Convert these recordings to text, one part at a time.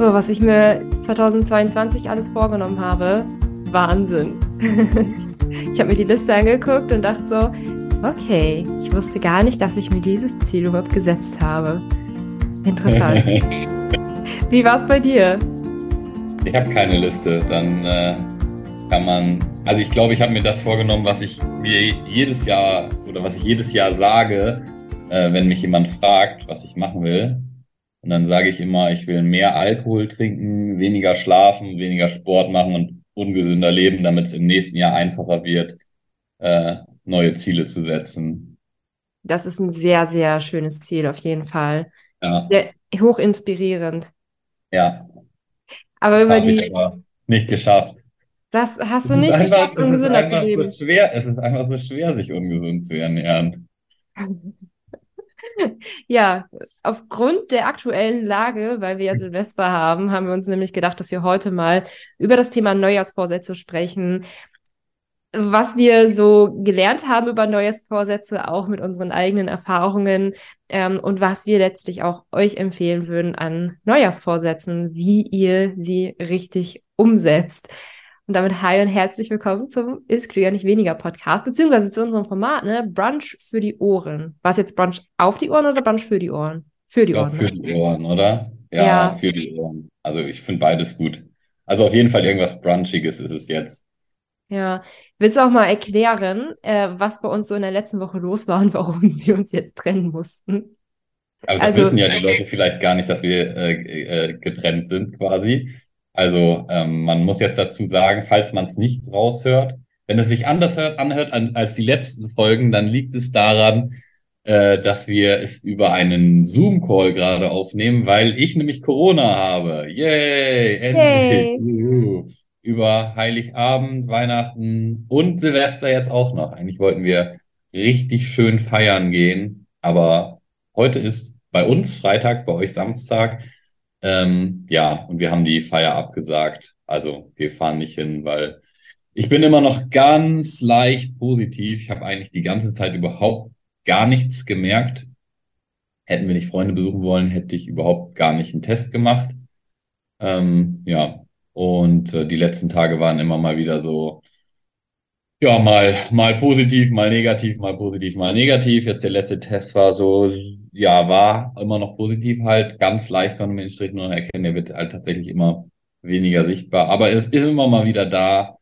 So, was ich mir 2022 alles vorgenommen habe, Wahnsinn. ich habe mir die Liste angeguckt und dachte so, okay, ich wusste gar nicht, dass ich mir dieses Ziel überhaupt gesetzt habe. Interessant. Wie war es bei dir? Ich habe keine Liste. Dann äh, kann man. Also ich glaube, ich habe mir das vorgenommen, was ich mir jedes Jahr oder was ich jedes Jahr sage, äh, wenn mich jemand fragt, was ich machen will. Und dann sage ich immer, ich will mehr Alkohol trinken, weniger schlafen, weniger Sport machen und ungesünder leben, damit es im nächsten Jahr einfacher wird, äh, neue Ziele zu setzen. Das ist ein sehr, sehr schönes Ziel auf jeden Fall. Ja. Sehr hoch inspirierend. Ja. Aber das über die. Aber nicht geschafft. Das hast du nicht einfach, geschafft, ungesünder zu leben. So schwer, es ist einfach so schwer, sich ungesund zu ernähren. Ja, aufgrund der aktuellen Lage, weil wir ja Silvester haben, haben wir uns nämlich gedacht, dass wir heute mal über das Thema Neujahrsvorsätze sprechen. Was wir so gelernt haben über Neujahrsvorsätze, auch mit unseren eigenen Erfahrungen ähm, und was wir letztlich auch euch empfehlen würden an Neujahrsvorsätzen, wie ihr sie richtig umsetzt. Und damit hi und herzlich willkommen zum Ist Krieger nicht weniger Podcast, beziehungsweise zu unserem Format, ne? Brunch für die Ohren. War es jetzt Brunch auf die Ohren oder Brunch für die Ohren? Für die Ohren. Für ne? die Ohren, oder? Ja, ja, für die Ohren. Also ich finde beides gut. Also auf jeden Fall irgendwas Brunchiges ist es jetzt. Ja, willst du auch mal erklären, äh, was bei uns so in der letzten Woche los war und warum wir uns jetzt trennen mussten? Also das also, wissen ja die Leute vielleicht gar nicht, dass wir äh, äh, getrennt sind quasi. Also ähm, man muss jetzt dazu sagen, falls man es nicht raushört, wenn es sich anders hört, anhört an, als die letzten Folgen, dann liegt es daran, äh, dass wir es über einen Zoom-Call gerade aufnehmen, weil ich nämlich Corona habe. Yay! Endlich! Hey. Über Heiligabend, Weihnachten und Silvester jetzt auch noch. Eigentlich wollten wir richtig schön feiern gehen, aber heute ist bei uns Freitag, bei euch Samstag. Ähm, ja, und wir haben die Feier abgesagt. Also wir fahren nicht hin, weil ich bin immer noch ganz leicht positiv. Ich habe eigentlich die ganze Zeit überhaupt gar nichts gemerkt. Hätten wir nicht Freunde besuchen wollen, hätte ich überhaupt gar nicht einen Test gemacht. Ähm, ja, und äh, die letzten Tage waren immer mal wieder so, ja, mal, mal positiv, mal negativ, mal positiv, mal negativ. Jetzt der letzte Test war so, ja, war immer noch positiv halt. Ganz leicht konnte man den Strich nur erkennen. Der wird halt tatsächlich immer weniger sichtbar. Aber es ist immer mal wieder da.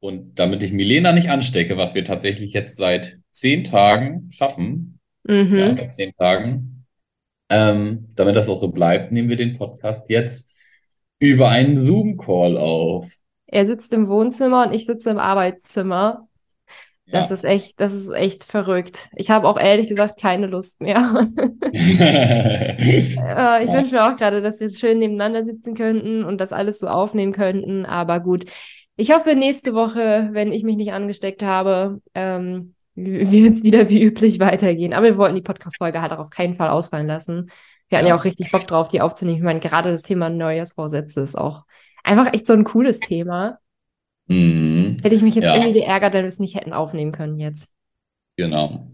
Und damit ich Milena nicht anstecke, was wir tatsächlich jetzt seit zehn Tagen schaffen, mhm. ja, seit zehn Tagen, ähm, damit das auch so bleibt, nehmen wir den Podcast jetzt über einen Zoom-Call auf. Er sitzt im Wohnzimmer und ich sitze im Arbeitszimmer. Das ja. ist echt, das ist echt verrückt. Ich habe auch ehrlich gesagt keine Lust mehr. äh, ich wünsche mir auch gerade, dass wir schön nebeneinander sitzen könnten und das alles so aufnehmen könnten. Aber gut, ich hoffe, nächste Woche, wenn ich mich nicht angesteckt habe, ähm, wird es wieder wie üblich weitergehen. Aber wir wollten die Podcast-Folge halt auch auf keinen Fall ausfallen lassen. Wir hatten ja. ja auch richtig Bock drauf, die aufzunehmen. Ich meine, gerade das Thema Neujahrsvorsätze ist auch einfach echt so ein cooles Thema. Mhm. Hätte ich mich jetzt ja. irgendwie geärgert, wenn wir es nicht hätten aufnehmen können jetzt. Genau.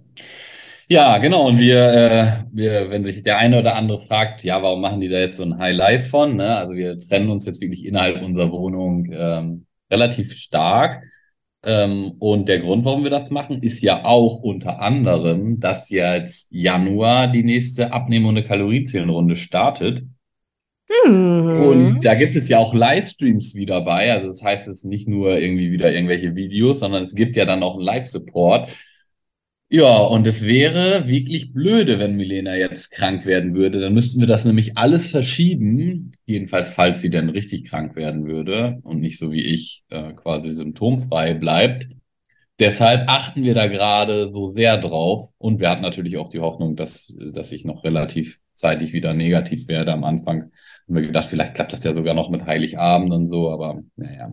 Ja, genau. Und wir, äh, wir, wenn sich der eine oder andere fragt, ja, warum machen die da jetzt so ein High Life von? Ne? Also wir trennen uns jetzt wirklich innerhalb unserer Wohnung ähm, relativ stark. Ähm, und der Grund, warum wir das machen, ist ja auch unter anderem, dass jetzt Januar die nächste Abnehmen- und Kalorienzählenrunde startet. Mhm. Und da gibt es ja auch Livestreams wieder bei. Also das heißt, es ist nicht nur irgendwie wieder irgendwelche Videos, sondern es gibt ja dann auch einen Live-Support. Ja, und es wäre wirklich blöde, wenn Milena jetzt krank werden würde. Dann müssten wir das nämlich alles verschieben. Jedenfalls, falls sie denn richtig krank werden würde und nicht so wie ich äh, quasi symptomfrei bleibt. Deshalb achten wir da gerade so sehr drauf. Und wir hatten natürlich auch die Hoffnung, dass, dass ich noch relativ zeitig wieder negativ werde am Anfang haben wir gedacht, vielleicht klappt das ja sogar noch mit Heiligabend und so, aber naja,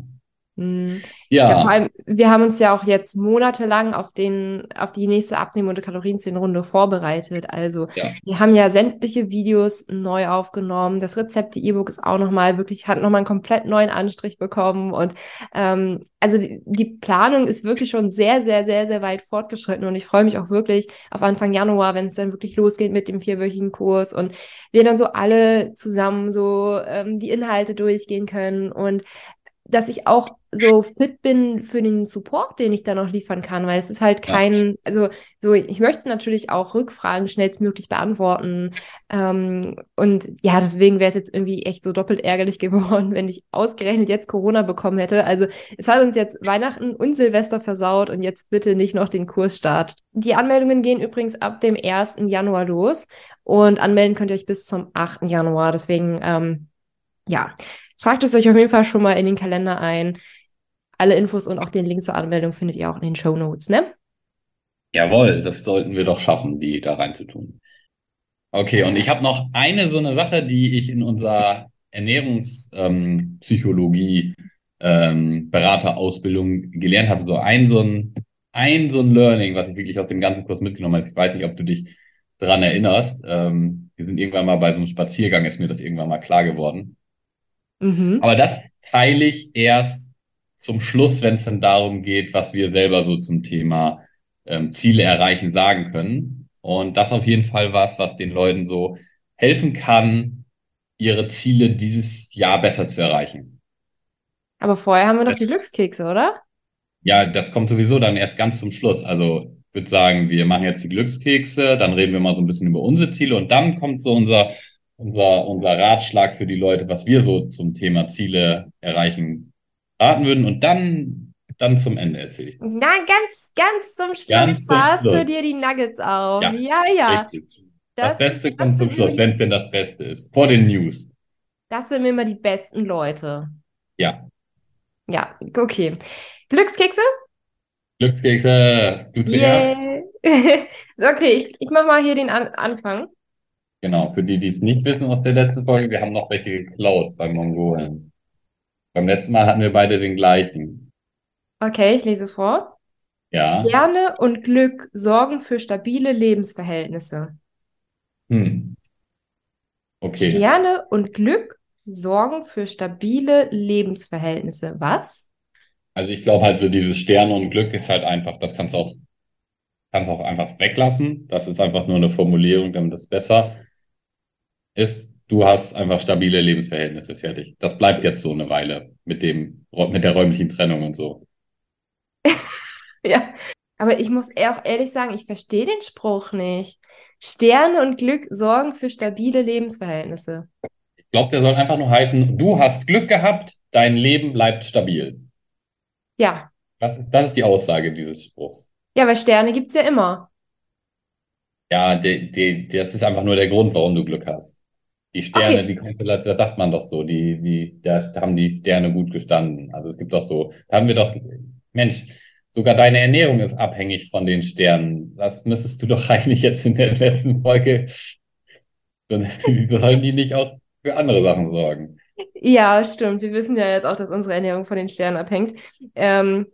Mhm. Ja. ja. vor allem, wir haben uns ja auch jetzt monatelang auf den, auf die nächste Abnehmen- und Kalorienzählenrunde vorbereitet. Also ja. wir haben ja sämtliche Videos neu aufgenommen. Das Rezept, die E-Book ist auch nochmal wirklich, hat nochmal einen komplett neuen Anstrich bekommen. Und ähm, also die, die, Planung ist wirklich schon sehr, sehr, sehr, sehr weit fortgeschritten. Und ich freue mich auch wirklich auf Anfang Januar, wenn es dann wirklich losgeht mit dem vierwöchigen Kurs und wir dann so alle zusammen so ähm, die Inhalte durchgehen können. Und dass ich auch so fit bin für den Support, den ich da noch liefern kann, weil es ist halt kein, also so, ich möchte natürlich auch Rückfragen schnellstmöglich beantworten. Ähm, und ja, deswegen wäre es jetzt irgendwie echt so doppelt ärgerlich geworden, wenn ich ausgerechnet jetzt Corona bekommen hätte. Also es hat uns jetzt Weihnachten und Silvester versaut und jetzt bitte nicht noch den Kursstart. Die Anmeldungen gehen übrigens ab dem 1. Januar los und anmelden könnt ihr euch bis zum 8. Januar. Deswegen, ähm, ja, Tragt es euch auf jeden Fall schon mal in den Kalender ein. Alle Infos und auch den Link zur Anmeldung findet ihr auch in den Show Notes, ne? Jawohl, das sollten wir doch schaffen, die da reinzutun. Okay, und ich habe noch eine so eine Sache, die ich in unserer Ernährungspsychologie ähm, ähm, gelernt habe. So ein so ein ein so ein Learning, was ich wirklich aus dem ganzen Kurs mitgenommen habe. Ich weiß nicht, ob du dich daran erinnerst. Ähm, wir sind irgendwann mal bei so einem Spaziergang, ist mir das irgendwann mal klar geworden. Mhm. Aber das teile ich erst zum Schluss, wenn es dann darum geht, was wir selber so zum Thema ähm, Ziele erreichen sagen können. Und das auf jeden Fall was, was den Leuten so helfen kann, ihre Ziele dieses Jahr besser zu erreichen. Aber vorher haben wir noch die Glückskekse, oder? Ja, das kommt sowieso dann erst ganz zum Schluss. Also ich würde sagen, wir machen jetzt die Glückskekse, dann reden wir mal so ein bisschen über unsere Ziele und dann kommt so unser unser, unser Ratschlag für die Leute, was wir so zum Thema Ziele erreichen raten würden. Und dann, dann zum Ende erzähle ich das. Na, ganz, ganz zum Schluss ganz sparst du dir die Nuggets auf. Ja, ja. ja. Das, das, Beste das kommt zum Schluss, wenn es denn das Beste ist. Vor den News. Das sind immer die besten Leute. Ja. Ja, okay. Glückskekse? Glückskekse. Du yeah. okay, ich, ich mache mal hier den An Anfang. Genau, für die, die es nicht wissen aus der letzten Folge, wir haben noch welche geklaut bei Mongolen. Beim letzten Mal hatten wir beide den gleichen. Okay, ich lese vor. Ja. Sterne und Glück sorgen für stabile Lebensverhältnisse. Hm. Okay. Sterne und Glück sorgen für stabile Lebensverhältnisse. Was? Also ich glaube halt so dieses Sterne und Glück ist halt einfach, das kannst du auch, kannst auch einfach weglassen. Das ist einfach nur eine Formulierung, damit es besser ist, du hast einfach stabile Lebensverhältnisse fertig. Das bleibt jetzt so eine Weile mit dem, mit der räumlichen Trennung und so. ja, aber ich muss auch ehrlich sagen, ich verstehe den Spruch nicht. Sterne und Glück sorgen für stabile Lebensverhältnisse. Ich glaube, der soll einfach nur heißen, du hast Glück gehabt, dein Leben bleibt stabil. Ja. Das ist, das ist die Aussage dieses Spruchs. Ja, weil Sterne gibt es ja immer. Ja, die, die, das ist einfach nur der Grund, warum du Glück hast. Die Sterne, okay. die Konstellation, das sagt man doch so, die, die, da haben die Sterne gut gestanden. Also es gibt doch so, da haben wir doch, Mensch, sogar deine Ernährung ist abhängig von den Sternen. Das müsstest du doch eigentlich jetzt in der letzten Folge, sollen die nicht auch für andere Sachen sorgen? Ja, stimmt. Wir wissen ja jetzt auch, dass unsere Ernährung von den Sternen abhängt. Ähm,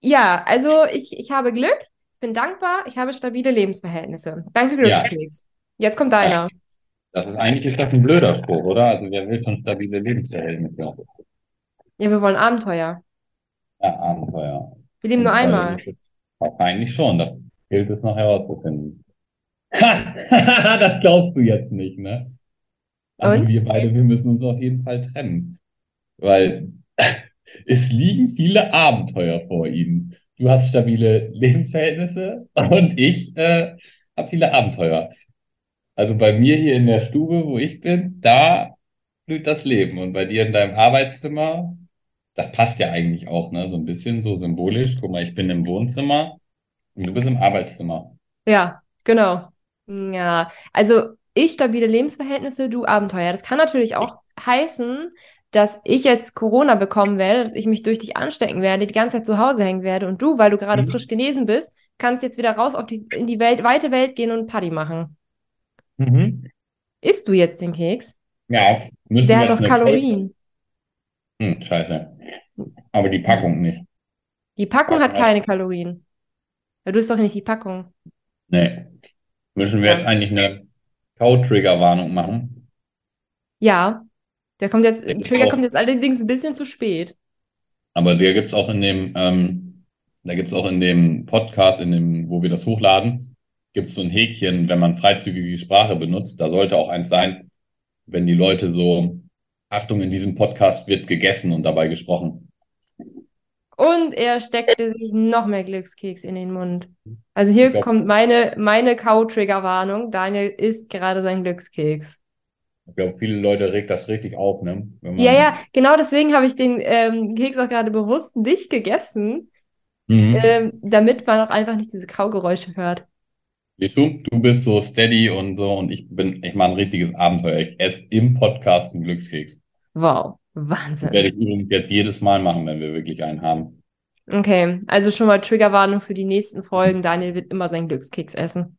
ja, also ich, ich habe Glück, bin dankbar, ich habe stabile Lebensverhältnisse. Danke, Glückskeks. Ja. Jetzt kommt deiner. Ja. Das ist eigentlich ist das ein blöder Spruch, oder? Also wer will schon stabile Lebensverhältnisse? Ja, wir wollen Abenteuer. Ja, Abenteuer. Wir leben nur einmal. Wahrscheinlich schon, das gilt es noch herauszufinden. Ha, das glaubst du jetzt nicht, ne? Also Und? wir beide, wir müssen uns auf jeden Fall trennen. Weil es liegen viele Abenteuer vor ihnen. Du hast stabile Lebensverhältnisse und ich äh, habe viele Abenteuer. Also bei mir hier in der Stube, wo ich bin, da blüht das Leben. Und bei dir in deinem Arbeitszimmer, das passt ja eigentlich auch, ne? So ein bisschen so symbolisch. Guck mal, ich bin im Wohnzimmer und du bist im Arbeitszimmer. Ja, genau. Ja, also ich stabile Lebensverhältnisse, du Abenteuer. Das kann natürlich auch heißen, dass ich jetzt Corona bekommen werde, dass ich mich durch dich anstecken werde, die ganze Zeit zu Hause hängen werde und du, weil du gerade mhm. frisch genesen bist, kannst jetzt wieder raus auf die, in die Welt, weite Welt gehen und Party machen. Mhm. Isst du jetzt den Keks? Ja. Der hat doch Kalorien. Hm, scheiße. Aber die Packung nicht. Die Packung hat keine Kalorien. Ja, du isst doch nicht die Packung. Nee. Müssen wir Ja. jetzt eigentlich eine Cow-Trigger-Warnung machen? Ja, der kommt jetzt, Ich Trigger auch. kommt jetzt allerdings ein bisschen zu spät. Aber der gibt's auch in dem, ähm, da gibt's auch in dem Podcast, in dem, wo wir das hochladen, gibt's so ein Häkchen, wenn man freizügige Sprache benutzt. Da sollte auch eins sein, wenn die Leute so, Achtung, in diesem Podcast wird gegessen und dabei gesprochen. Und er steckte sich noch mehr Glückskeks in den Mund. Also hier Ja. kommt meine, meine Cow-Trigger-Warnung. Daniel isst gerade seinen Glückskeks. Ich glaube, viele Leute regt das richtig auf, ne? Ja, ja, genau deswegen habe ich den ähm, Keks auch gerade bewusst nicht gegessen, Mhm. ähm, damit man auch einfach nicht diese Kaugeräusche hört. Siehst du, du bist so steady und so und ich bin, ich mache ein richtiges Abenteuer. Ich esse im Podcast einen Glückskeks. Wow, Das Wahnsinn. werde ich übrigens jetzt jedes Mal machen, wenn wir wirklich einen haben. Okay, also schon mal Triggerwarnung für die nächsten Folgen. Daniel wird immer seinen Glückskeks essen.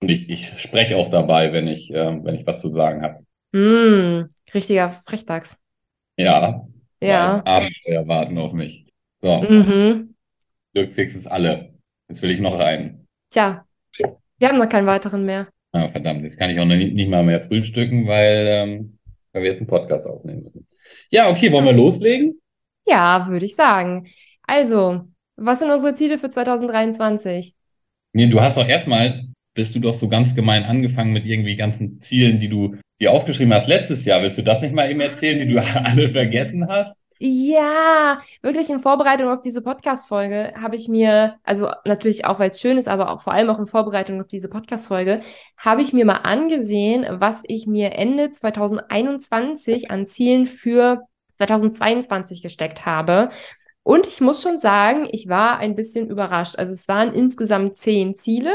Und ich, ich spreche auch dabei, wenn ich, ähm, wenn ich was zu sagen habe. Mm, richtiger Frechdachs. Ja, Ja. Abenteuer warten auf mich. So, Mhm. Glückskeks ist alle. Jetzt will ich noch einen. Tja, wir haben noch keinen weiteren mehr. Ah, verdammt, jetzt kann ich auch noch nicht, nicht mal mehr frühstücken, weil, ähm, weil wir jetzt einen Podcast aufnehmen müssen. Ja, okay, wollen wir loslegen? Ja, würde ich sagen. Also, was sind unsere Ziele für 2023? Nee, du hast doch erstmal, bist du doch so ganz gemein angefangen mit irgendwie ganzen Zielen, die du dir aufgeschrieben hast letztes Jahr. Willst du das nicht mal eben erzählen, die du alle vergessen hast? Ja, wirklich in Vorbereitung auf diese Podcast-Folge habe ich mir, also natürlich auch, weil es schön ist, aber auch vor allem auch in Vorbereitung auf diese Podcast-Folge, habe ich mir mal angesehen, was ich mir Ende 2021 an Zielen für 2022 gesteckt habe. Und ich muss schon sagen, ich war ein bisschen überrascht. Also es waren insgesamt zehn Ziele.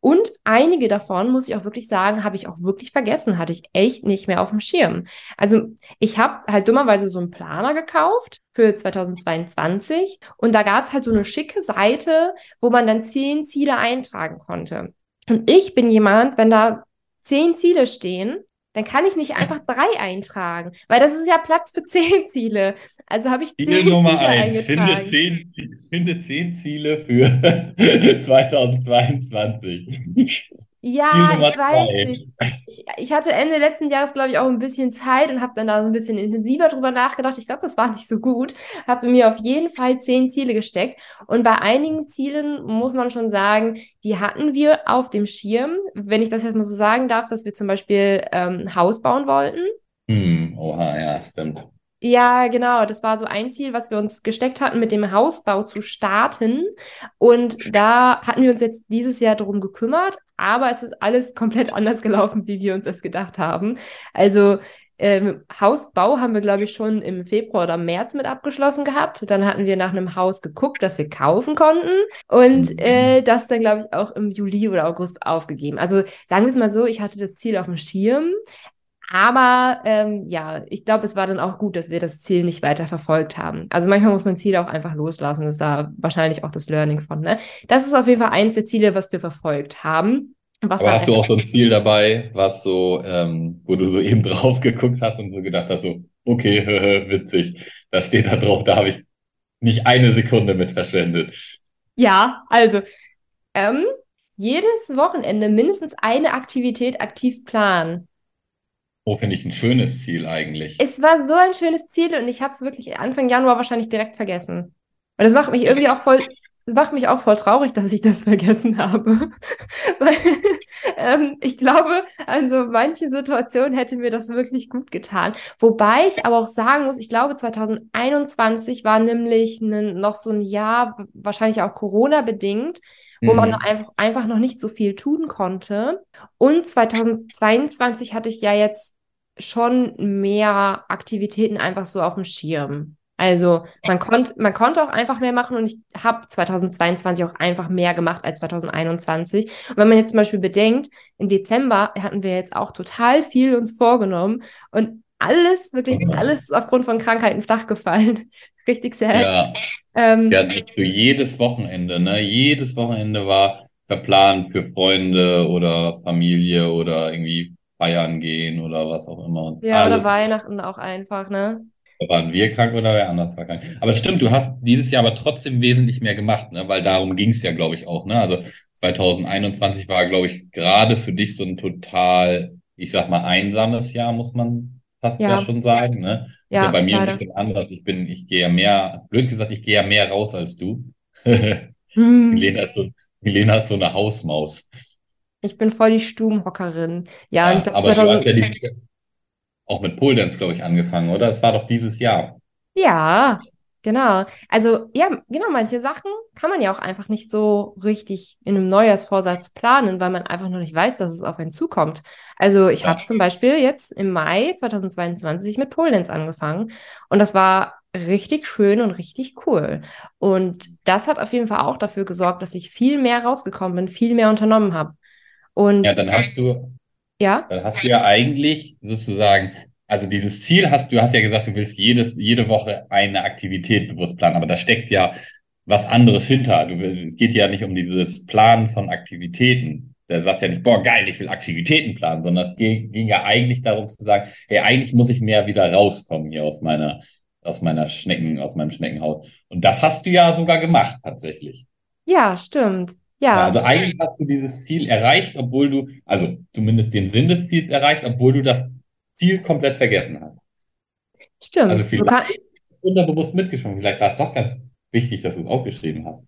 Und einige davon, muss ich auch wirklich sagen, habe ich auch wirklich vergessen, hatte ich echt nicht mehr auf dem Schirm. Also ich habe halt dummerweise so einen Planer gekauft für 2022 und da gab es halt so eine schicke Seite, wo man dann zehn Ziele eintragen konnte. Und ich bin jemand, wenn da zehn Ziele stehen, dann kann ich nicht einfach drei eintragen, weil das ist ja Platz für zehn Ziele. Also habe ich Ziel zehn Nummer Ziele eins. Finde zehn, finde zehn Ziele für 2022. Ziel Ja, ich weiß nicht. Ich, ich hatte Ende letzten Jahres, glaube ich, auch ein bisschen Zeit und habe dann da so ein bisschen intensiver drüber nachgedacht. Ich glaube, das war nicht so gut. Habe mir auf jeden Fall zehn Ziele gesteckt. Und bei einigen Zielen muss man schon sagen, die hatten wir auf dem Schirm. Wenn ich das jetzt mal so sagen darf, dass wir zum Beispiel ähm, ein Haus bauen wollten. Hm, oha, ja, stimmt. Ja, genau. Das war so ein Ziel, was wir uns gesteckt hatten, mit dem Hausbau zu starten. Und da hatten wir uns jetzt dieses Jahr darum gekümmert, aber es ist alles komplett anders gelaufen, wie wir uns das gedacht haben. Also ähm, Hausbau haben wir, glaube ich, schon im Februar oder März mit abgeschlossen gehabt. Dann hatten wir nach einem Haus geguckt, das wir kaufen konnten und äh, das dann, glaube ich, auch im Juli oder August aufgegeben. Also sagen wir es mal so, ich hatte das Ziel auf dem Schirm, aber ähm, ja, ich glaube, es war dann auch gut, dass wir das Ziel nicht weiter verfolgt haben. Also manchmal muss man Ziele auch einfach loslassen. Das ist da wahrscheinlich auch das Learning von. Ne? Das ist auf jeden Fall eins der Ziele, was wir verfolgt haben. Was Aber hast du auch so ein Ziel dabei, was so, ähm, wo du so eben drauf geguckt hast und so gedacht hast, so, okay, witzig, da steht da drauf, da habe ich nicht eine Sekunde mit verschwendet. Ja, also ähm, jedes Wochenende mindestens eine Aktivität aktiv planen. Oh, finde ich ein schönes Ziel eigentlich. Es war so ein schönes Ziel und ich habe es wirklich Anfang Januar wahrscheinlich direkt vergessen. Und das macht mich irgendwie auch voll, das macht mich auch voll traurig, dass ich das vergessen habe. Weil ähm, ich glaube, an so manchen Situationen hätte mir das wirklich gut getan. Wobei ich aber auch sagen muss, ich glaube, 2021 war nämlich ne, noch so ein Jahr, wahrscheinlich auch Corona-bedingt, wo man Mhm. noch einfach, einfach noch nicht so viel tun konnte. Und 2022 hatte ich ja jetzt schon mehr Aktivitäten einfach so auf dem Schirm. Also man konnte, man konnte auch einfach mehr machen und ich habe 2022 auch einfach mehr gemacht als 2021. Und wenn man jetzt zum Beispiel bedenkt, im Dezember hatten wir jetzt auch total viel uns vorgenommen und alles, wirklich alles ist aufgrund von Krankheiten flach gefallen. Richtig sad. Ja, Ähm, hatten so jedes Wochenende, ne? Jedes Wochenende war verplant für Freunde oder Familie oder irgendwie feiern gehen oder was auch immer. Und Ja, oder alles. Weihnachten auch einfach, ne? Waren wir krank oder wer anders war krank? Aber stimmt, du hast dieses Jahr aber trotzdem wesentlich mehr gemacht, ne? Weil darum ging es ja, glaube ich, auch, ne? Also 2021 war, glaube ich, gerade für dich so ein total, ich sag mal, einsames Jahr, muss man fast ja, ja schon sagen, ne? Ja, ja bei mir leider. ein bisschen anders. Ich bin, ich gehe ja mehr, blöd gesagt, ich gehe ja mehr raus als du. hm. Milena, ist so, Milena ist so eine Hausmaus. Ich bin voll die Stubenhockerin. Ja, ja ich glaub, aber 2000... du hast ja auch mit Pole Dance, glaube ich, angefangen, oder? Es war doch dieses Jahr. Ja, genau. Also, ja, genau, manche Sachen kann man ja auch einfach nicht so richtig in einem Neujahrsvorsatz planen, weil man einfach noch nicht weiß, dass es auf einen zukommt. Also, ich ja. habe zum Beispiel jetzt im Mai 2022 mit Pole Dance angefangen und das war richtig schön und richtig cool. Und das hat auf jeden Fall auch dafür gesorgt, dass ich viel mehr rausgekommen bin, viel mehr unternommen habe. Und ja, dann hast du, ja, dann hast du ja eigentlich sozusagen, also dieses Ziel hast du hast ja gesagt, du willst jedes, jede Woche eine Aktivität bewusst planen, aber da steckt ja was anderes hinter. Du, es geht ja nicht um dieses Planen von Aktivitäten. Da sagst ja nicht, boah, geil, ich will Aktivitäten planen, sondern es ging, ging ja eigentlich darum zu sagen, hey, eigentlich muss ich mehr wieder rauskommen hier aus meiner, aus meiner Schnecken, aus meinem Schneckenhaus. Und das hast du ja sogar gemacht, tatsächlich. Ja, stimmt. Ja. Also eigentlich hast du dieses Ziel erreicht, obwohl du, also zumindest den Sinn des Ziels erreicht, obwohl du das Ziel komplett vergessen hast. Stimmt. Also vielleicht kann... unterbewusst mitgeschwungen. Vielleicht war es doch ganz wichtig, dass du es aufgeschrieben hast.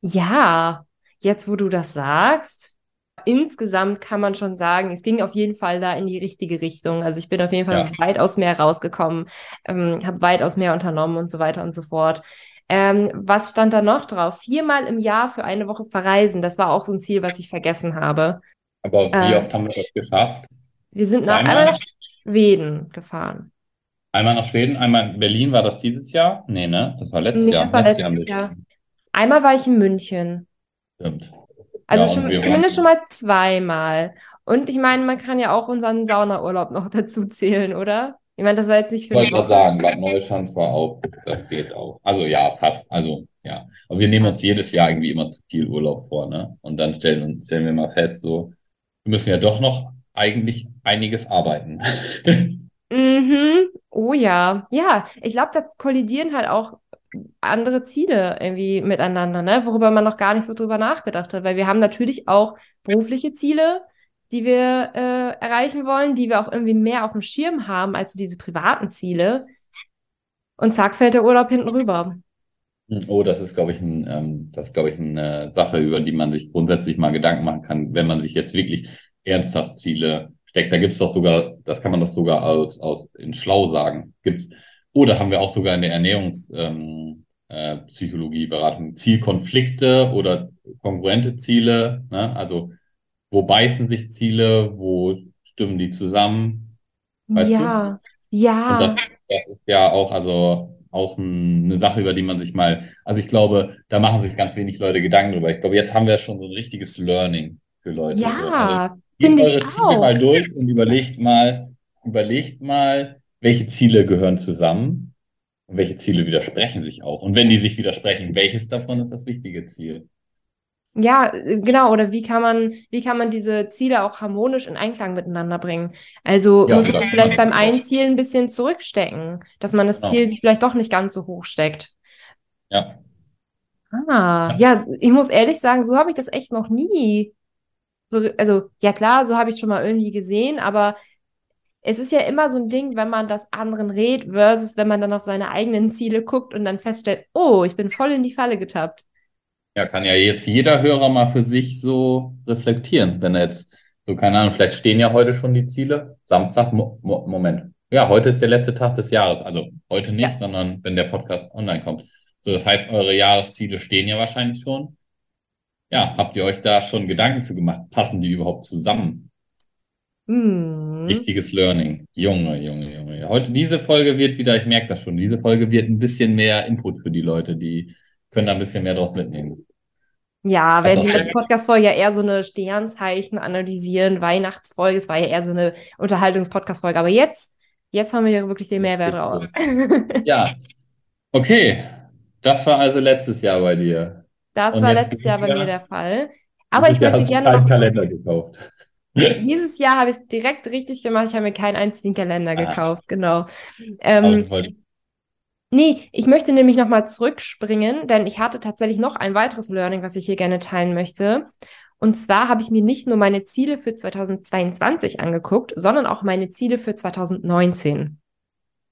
Ja, jetzt wo du das sagst, insgesamt kann man schon sagen, es ging auf jeden Fall da in die richtige Richtung. Also ich bin auf jeden Fall ja. weitaus mehr rausgekommen, ähm, habe weitaus mehr unternommen und so weiter und so fort. Ähm, was stand da noch drauf? Viermal im Jahr für eine Woche verreisen. Das war auch so ein Ziel, was ich vergessen habe. Aber wie äh, oft haben wir das geschafft? Wir sind nach, einmal nach Schweden gefahren. Einmal nach Schweden, einmal in Berlin. War das dieses Jahr? Nee, ne? Das war letztes nee, Jahr. Das war letztes, letztes Jahr. Jahr. Einmal war ich in München. Stimmt. Also ja, schon, zumindest schon mal zweimal. Und ich meine, man kann ja auch unseren Saunaurlaub noch dazu zählen, oder? Ich meine, das war jetzt nicht für Ich wollte sagen, Bad Neuschanz war auch, das geht auch. Also ja, fast. Also ja. Aber wir nehmen uns jedes Jahr irgendwie immer zu viel Urlaub vor, ne? Und dann stellen, stellen wir mal fest, so, wir müssen ja doch noch eigentlich einiges arbeiten. mhm. Oh ja. Ja, ich glaube, da kollidieren halt auch andere Ziele irgendwie miteinander, ne? Worüber man noch gar nicht so drüber nachgedacht hat. Weil wir haben natürlich auch berufliche Ziele, die wir äh, erreichen wollen, die wir auch irgendwie mehr auf dem Schirm haben als so diese privaten Ziele. Und zack, fällt der Urlaub hinten rüber. Hm, oh, das ist, glaube ich, ein, ähm, das glaube ich, eine Sache, über die man sich grundsätzlich mal Gedanken machen kann, wenn man sich jetzt wirklich ernsthaft Ziele steckt. Da gibt's doch sogar, das kann man doch sogar aus, aus in Schlau sagen. Gibt's, oder haben wir auch sogar in der Ernährungspsychologie ähm, äh, Beratung Zielkonflikte oder kongruente Ziele. Ne? Also wo beißen sich Ziele, wo stimmen die zusammen? Ja, du? ja. Und das, das, ist ja auch, also auch eine Sache, über die man sich mal, also ich glaube, da machen sich ganz wenig Leute Gedanken drüber. Ich glaube, jetzt haben wir schon so ein richtiges Learning für Leute. Ja, also, finde ich Ziele auch. mal durch und überlegt mal, überlegt mal, welche Ziele gehören zusammen und welche Ziele widersprechen sich auch. Und wenn die sich widersprechen, welches davon ist das wichtige Ziel? Ja, äh, genau. Oder wie kann man, wie kann man diese Ziele auch harmonisch in Einklang miteinander bringen? Also ja, muss man vielleicht beim einen Ziel ein bisschen zurückstecken, dass man das genau. Ziel sich vielleicht doch nicht ganz so hoch steckt. Ja. Ah, ja, ich muss ehrlich sagen, so habe ich das echt noch nie. So, also, ja klar, so habe ich es schon mal irgendwie gesehen, aber es ist ja immer so ein Ding, wenn man das anderen rät, versus wenn man dann auf seine eigenen Ziele guckt und dann feststellt, oh, ich bin voll in die Falle getappt. Ja, kann ja jetzt jeder Hörer mal für sich so reflektieren, wenn er jetzt, so keine Ahnung, vielleicht stehen ja heute schon die Ziele. Samstag, Mo Mo Moment. Ja, heute ist der letzte Tag des Jahres. Also heute nicht, ja. sondern wenn der Podcast online kommt. So, das heißt, eure Jahresziele stehen ja wahrscheinlich schon. Ja, habt ihr euch da schon Gedanken zu gemacht? Passen die überhaupt zusammen? Mhm. Wichtiges Learning. Junge, Junge, Junge. Heute, diese Folge wird wieder, ich merke das schon, diese Folge wird ein bisschen mehr Input für die Leute, die können da ein bisschen mehr draus mitnehmen. Ja, während die letzte Podcast-Folge ja eher so eine Sternzeichen analysieren, Weihnachtsfolge, es war ja eher so eine Unterhaltungs-Podcast-Folge. Aber jetzt, jetzt haben wir hier wirklich den Mehrwert raus. ja. Okay. Das war also letztes Jahr bei dir. Das Und war letztes Jahr bei mir der Fall. Aber ich möchte gerne noch. Kalender gekauft. Dieses Jahr habe ich es direkt richtig gemacht. Ich habe mir keinen einzigen Kalender ah. gekauft, genau. Ähm, nee, ich möchte nämlich nochmal zurückspringen, denn ich hatte tatsächlich noch ein weiteres Learning, was ich hier gerne teilen möchte. Und zwar habe ich mir nicht nur meine Ziele für 2022 angeguckt, sondern auch meine Ziele für 2019.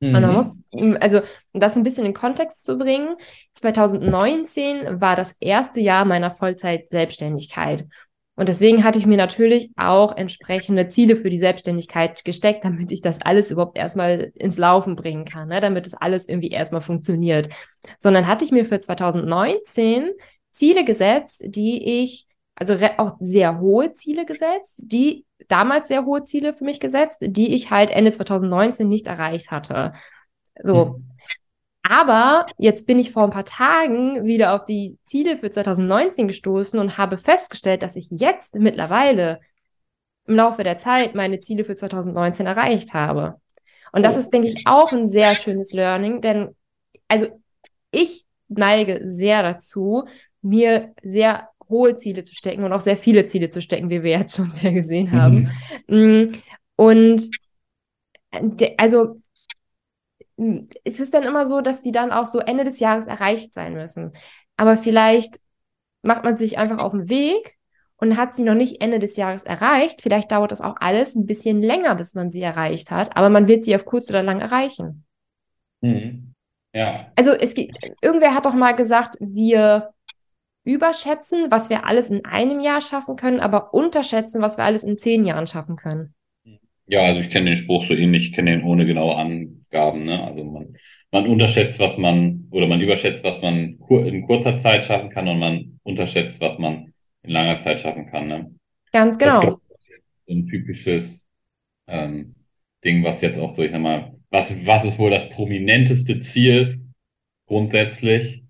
Mhm. Und man muss, also das ein bisschen in Kontext zu bringen, 2019 war das erste Jahr meiner Vollzeit-Selbstständigkeit. Und deswegen hatte ich mir natürlich auch entsprechende Ziele für die Selbstständigkeit gesteckt, damit ich das alles überhaupt erstmal ins Laufen bringen kann, ne? damit das alles irgendwie erstmal funktioniert. Sondern hatte ich mir für 2019 Ziele gesetzt, die ich, also auch sehr hohe Ziele gesetzt, die damals sehr hohe Ziele für mich gesetzt, die ich halt Ende 2019 nicht erreicht hatte. So. Mhm. Aber jetzt bin ich vor ein paar Tagen wieder auf die Ziele für 2019 gestoßen und habe festgestellt, dass ich jetzt mittlerweile im Laufe der Zeit meine Ziele für 2019 erreicht habe. Und das oh. ist, denke ich, auch ein sehr schönes Learning, denn also ich neige sehr dazu, mir sehr hohe Ziele zu stecken und auch sehr viele Ziele zu stecken, wie wir jetzt schon sehr gesehen haben. Mhm. Mm, und also es ist dann immer so, dass die dann auch so Ende des Jahres erreicht sein müssen. Aber vielleicht macht man sich einfach auf den Weg und hat sie noch nicht Ende des Jahres erreicht. Vielleicht dauert das auch alles ein bisschen länger, bis man sie erreicht hat, aber man wird sie auf kurz oder lang erreichen. Mhm. Ja. Also es gibt, irgendwer hat doch mal gesagt, wir überschätzen, was wir alles in einem Jahr schaffen können, aber unterschätzen, was wir alles in zehn Jahren schaffen können. Ja, also ich kenne den Spruch so ähnlich, ich kenne den ohne genaue Angaben. Ne? Also man, man unterschätzt, was man, oder man überschätzt, was man in kurzer Zeit schaffen kann und man unterschätzt, was man in langer Zeit schaffen kann. Ne? Ganz genau. Das ist ein typisches ähm, Ding, was jetzt auch so, ich sag mal, was, was ist wohl das prominenteste Ziel grundsätzlich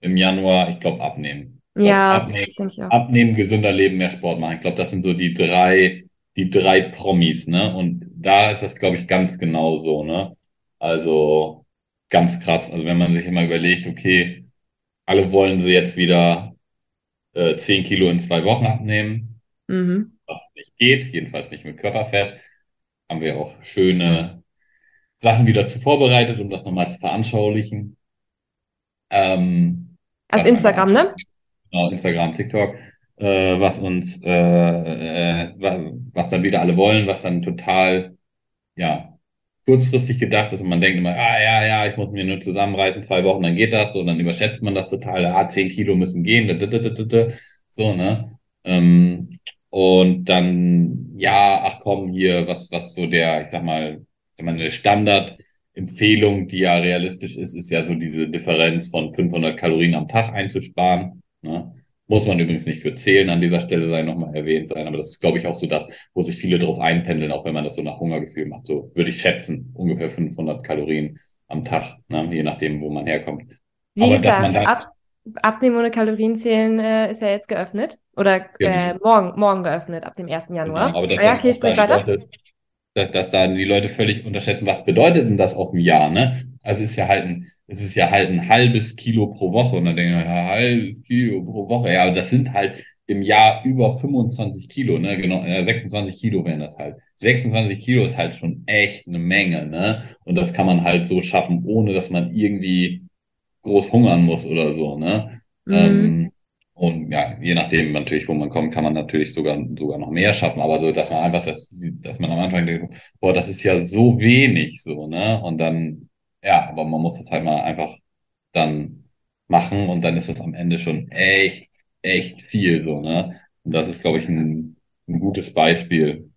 im Januar? Ich glaube, abnehmen. Ich ja, abnehmen, das denke ich auch. Abnehmen, gesünder leben, mehr Sport machen. Ich glaube, das sind so die drei die drei Promis, ne? Und da ist das, glaube ich, ganz genau so, ne? Also ganz krass. Also wenn man sich immer überlegt, okay, alle wollen sie jetzt wieder äh, 10 Kilo in zwei Wochen abnehmen, mhm. was nicht geht, jedenfalls nicht mit Körperfett, haben wir auch schöne Sachen wieder zu vorbereitet, um das nochmal zu veranschaulichen. Ähm, Auf Instagram, ne? Genau, Instagram, TikTok äh, was uns, äh, äh, was dann wieder alle wollen, was dann total, ja, kurzfristig gedacht ist und man denkt immer, ah ja, ja, ich muss mir nur zusammenreißen, zwei Wochen, dann geht das, und dann überschätzt man das total, ah, zehn Kilo müssen gehen, so, ne? Ähm, und dann, ja, ach komm, hier, was, was so der, ich sag mal, ich sag mal, eine Standardempfehlung, die ja realistisch ist, ist ja so diese Differenz von 500 Kalorien am Tag einzusparen. Ne? Muss man übrigens nicht für zählen an dieser Stelle sein, nochmal erwähnt sein. Aber das ist, glaube ich, auch so das, wo sich viele drauf einpendeln, auch wenn man das so nach Hungergefühl macht. So würde ich schätzen, ungefähr 500 Kalorien am Tag, ne? je nachdem, wo man herkommt. Wie Aber gesagt, ab, Abnehmen ohne Kalorien zählen äh, ist ja jetzt geöffnet. Oder äh, morgen, morgen geöffnet, ab dem 1. Januar. Genau, aber das ja, okay, sprich weiter. Leute, dass, dass da die Leute völlig unterschätzen, was bedeutet denn das auf dem Jahr, ne? Also es ist ja halt ein, es ist ja halt ein halbes Kilo pro Woche und dann denke ich, ja, halbes Kilo pro Woche. Ja, aber das sind halt im Jahr über 25 Kilo, ne? Genau, 26 Kilo wären das halt. 26 Kilo ist halt schon echt eine Menge, ne? Und das kann man halt so schaffen, ohne dass man irgendwie groß hungern muss oder so, ne? Mhm. Ähm, und ja, je nachdem natürlich, wo man kommt, kann man natürlich sogar, sogar noch mehr schaffen. Aber so, dass man einfach, das, dass man am Anfang denkt, boah, das ist ja so wenig, so, ne? Und dann ja, aber man muss das halt mal einfach dann machen und dann ist das am Ende schon echt, echt viel so, ne? Und das ist, glaube ich, ein, ein gutes Beispiel,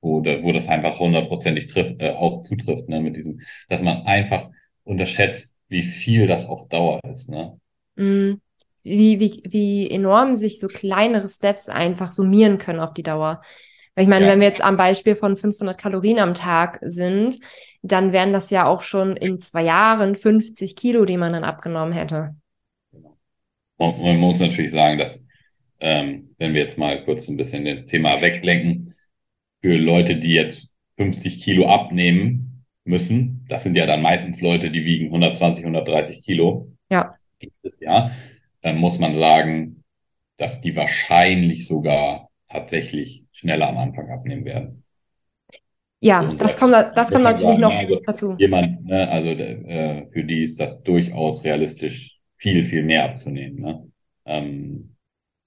wo, da, wo das einfach hundertprozentig trifft, äh, auch zutrifft, ne? Mit diesem, dass man einfach unterschätzt, wie viel das auf Dauer ist, ne? Mm. Wie, wie, wie enorm sich so kleinere Steps einfach summieren können auf die Dauer. Weil ich meine, ja. wenn wir jetzt am Beispiel von 500 Kalorien am Tag sind, dann wären das ja auch schon in zwei Jahren 50 Kilo, die man dann abgenommen hätte. Genau. Und man muss natürlich sagen, dass, ähm, wenn wir jetzt mal kurz ein bisschen das Thema weglenken, für Leute, die jetzt 50 Kilo abnehmen müssen, das sind ja dann meistens Leute, die wiegen 120, 130 Kilo. Ja. Dieses Jahr, dann muss man sagen, dass die wahrscheinlich sogar tatsächlich schneller am Anfang abnehmen werden. Ja, so, das kommt, das kommt natürlich noch also dazu. Jemand, ne, also äh, für die ist das durchaus realistisch, viel, viel mehr abzunehmen. Ne? Ähm,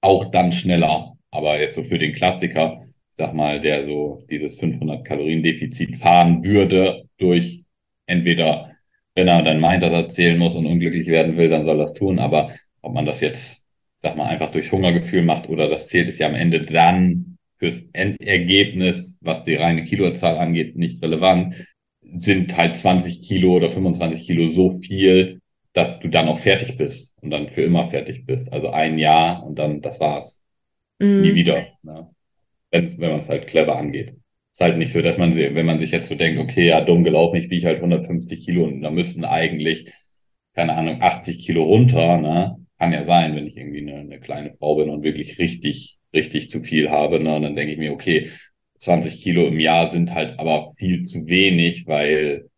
auch dann schneller. Aber jetzt so für den Klassiker, ich sag mal, der so dieses 500 Kalorien Defizit fahren würde durch entweder, wenn er dann meint, dass er zählen muss und unglücklich werden will, dann soll das tun. Aber ob man das jetzt, sag mal, einfach durch Hungergefühl macht oder das zählt, ist ja am Ende dann fürs Endergebnis, was die reine Kilozahl angeht, nicht relevant, sind halt 20 Kilo oder 25 Kilo so viel, dass du dann auch fertig bist und dann für immer fertig bist. Also ein Jahr und dann, das war's. Mm. Nie wieder. Ne? Wenn, wenn man es halt clever angeht. Ist halt nicht so, dass man, wenn man sich jetzt so denkt, okay, ja, dumm gelaufen, ich wiege halt 150 Kilo und da müssten eigentlich, keine Ahnung, 80 Kilo runter, ne? Kann ja sein, wenn ich irgendwie eine, eine kleine Frau bin und wirklich richtig richtig zu viel habe. Ne? Und dann denke ich mir, okay, 20 Kilo im Jahr sind halt aber viel zu wenig, weil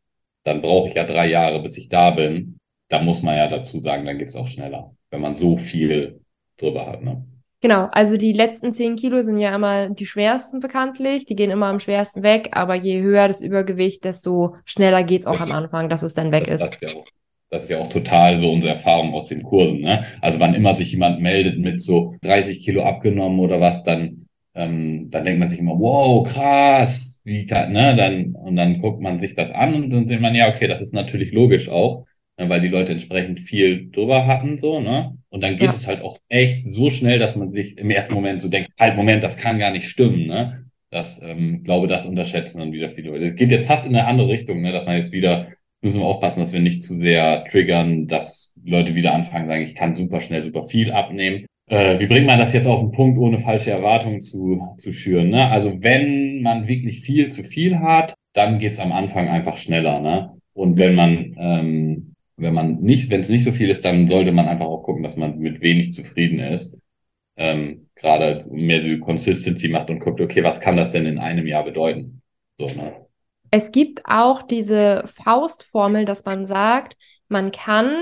dann brauche ich ja drei Jahre, bis ich da bin. Da muss man ja dazu sagen, dann geht's auch schneller, wenn man so viel drüber hat. Ne? Genau, also die letzten 10 Kilo sind ja immer die schwersten bekanntlich, die gehen immer am schwersten weg, aber je höher das Übergewicht, desto schneller geht's auch das am Anfang, dass es dann weg das, ist. Das ist ja auch das ist ja auch total so unsere Erfahrung aus den Kursen. Ne? Also wann immer sich jemand meldet mit so 30 Kilo abgenommen oder was, dann, ähm, dann denkt man sich immer, wow, krass, wie kann, ne? Dann, und dann guckt man sich das an und dann sieht man, ja, okay, das ist natürlich logisch auch, ne? weil die Leute entsprechend viel drüber hatten, so, ne? Und dann geht ja. es halt auch echt so schnell, dass man sich im ersten Moment so denkt, halt, Moment, das kann gar nicht stimmen, ne? Das, ähm, glaube, das unterschätzen dann wieder viele Leute. Es geht jetzt fast in eine andere Richtung, ne? dass man jetzt wieder müssen wir aufpassen, dass wir nicht zu sehr triggern, dass Leute wieder anfangen, sagen, ich kann super schnell super viel abnehmen. Äh, wie bringt man das jetzt auf den Punkt, ohne falsche Erwartungen zu, zu schüren? Ne? Also wenn man wirklich viel zu viel hat, dann geht's am Anfang einfach schneller. Ne? Und wenn man ähm, wenn man nicht, wenn es nicht so viel ist, dann sollte man einfach auch gucken, dass man mit wenig zufrieden ist. Ähm, Gerade mehr so Consistency macht und guckt, okay, was kann das denn in einem Jahr bedeuten? So, ne? Es gibt auch diese Faustformel, dass man sagt, man kann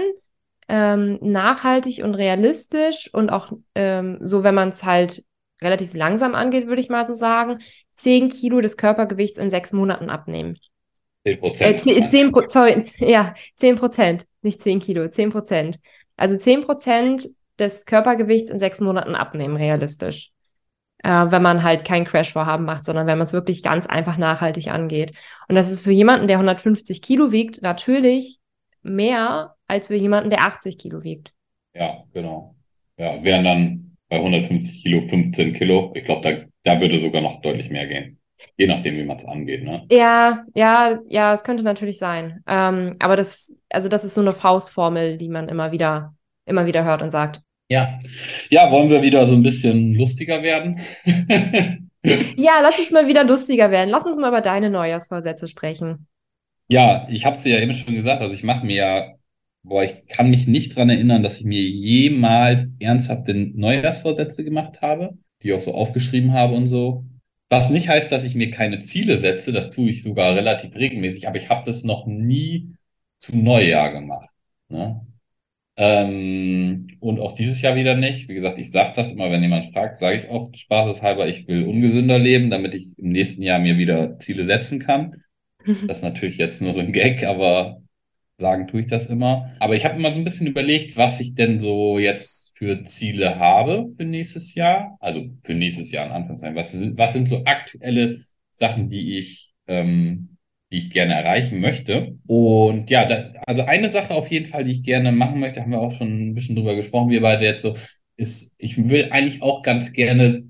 ähm, nachhaltig und realistisch und auch ähm, so, wenn man es halt relativ langsam angeht, würde ich mal so sagen, 10 Kilo des Körpergewichts in sechs Monaten abnehmen. 10 Prozent. Äh, 10, 10 Pro sorry, ja, 10 Prozent, nicht 10 Kilo, 10 Prozent. Also 10 Prozent des Körpergewichts in sechs Monaten abnehmen, realistisch äh, wenn man halt kein Crash-Vorhaben macht, sondern wenn man es wirklich ganz einfach nachhaltig angeht. Und das ist für jemanden, der 150 Kilo wiegt, natürlich mehr als für jemanden, der 80 Kilo wiegt. Ja, genau. Ja, wären dann bei 150 Kilo 15 Kilo. Ich glaube, da, da würde sogar noch deutlich mehr gehen. Je nachdem, wie man es angeht, ne? Ja, ja, ja, es könnte natürlich sein. Ähm, aber das, also das ist so eine Faustformel, die man immer wieder, immer wieder hört und sagt. Ja. Ja, wollen wir wieder so ein bisschen lustiger werden? ja, lass uns mal wieder lustiger werden. Lass uns mal über deine Neujahrsvorsätze sprechen. Ja, ich habe es ja eben schon gesagt, also ich mache mir ja, boah, ich kann mich nicht dran erinnern, dass ich mir jemals ernsthafte Neujahrsvorsätze gemacht habe, die auch so aufgeschrieben habe und so. Was nicht heißt, dass ich mir keine Ziele setze, das tue ich sogar relativ regelmäßig, aber ich habe das noch nie zu Neujahr gemacht. Ne? Ähm, und auch dieses Jahr wieder nicht. Wie gesagt, ich sage das immer, wenn jemand fragt, sage ich oft spaßeshalber, ich will ungesünder leben, damit ich im nächsten Jahr mir wieder Ziele setzen kann. Das ist natürlich jetzt nur so ein Gag, aber sagen tue ich das immer. Aber ich habe immer so ein bisschen überlegt, was ich denn so jetzt für Ziele habe für nächstes Jahr. Also für nächstes Jahr in Anführungszeichen. Was, was sind so aktuelle Sachen, die ich ähm, die ich gerne erreichen möchte. Und ja, da, also eine Sache auf jeden Fall, die ich gerne machen möchte, haben wir auch schon ein bisschen drüber gesprochen, wir beide jetzt so, ist, ich will eigentlich auch ganz gerne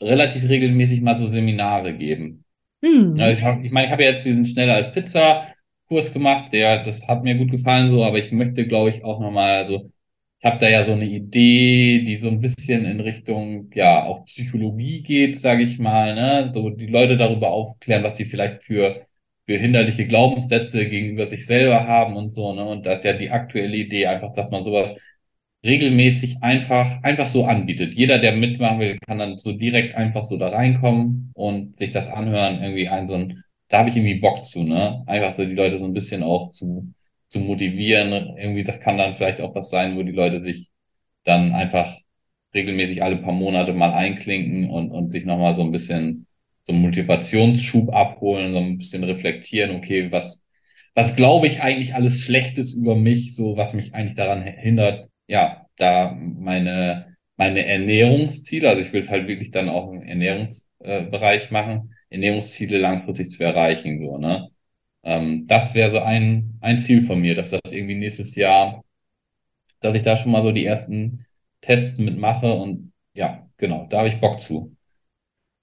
relativ regelmäßig mal so Seminare geben. Hm. Also ich, hab, ich meine, ich habe ja jetzt diesen schneller als Pizza Kurs gemacht, der, das hat mir gut gefallen so, aber ich möchte, glaube ich, auch nochmal, also ich habe da ja so eine Idee, die so ein bisschen in Richtung, ja, auch Psychologie geht, sage ich mal, ne, so die Leute darüber aufklären, was sie vielleicht für für hinderliche Glaubenssätze gegenüber sich selber haben und so, ne? Und da ist ja die aktuelle Idee einfach, dass man sowas regelmäßig einfach, einfach so anbietet. Jeder, der mitmachen will, kann dann so direkt einfach so da reinkommen und sich das anhören, irgendwie ein so ein, da habe ich irgendwie Bock zu, ne? Einfach so die Leute so ein bisschen auch zu, zu motivieren. Irgendwie, das kann dann vielleicht auch was sein, wo die Leute sich dann einfach regelmäßig alle paar Monate mal einklinken und, und sich nochmal so ein bisschen so einen Motivationsschub abholen, so ein bisschen reflektieren, okay, was, was glaube ich eigentlich alles Schlechtes über mich, so was mich eigentlich daran hindert, ja, da meine, meine Ernährungsziele, also ich will es halt wirklich dann auch im Ernährungsbereich machen, Ernährungsziele langfristig zu erreichen, so, ne? Ähm, das wäre so ein, ein Ziel von mir, dass das irgendwie nächstes Jahr, dass ich da schon mal so die ersten Tests mitmache und ja, genau, da habe ich Bock zu.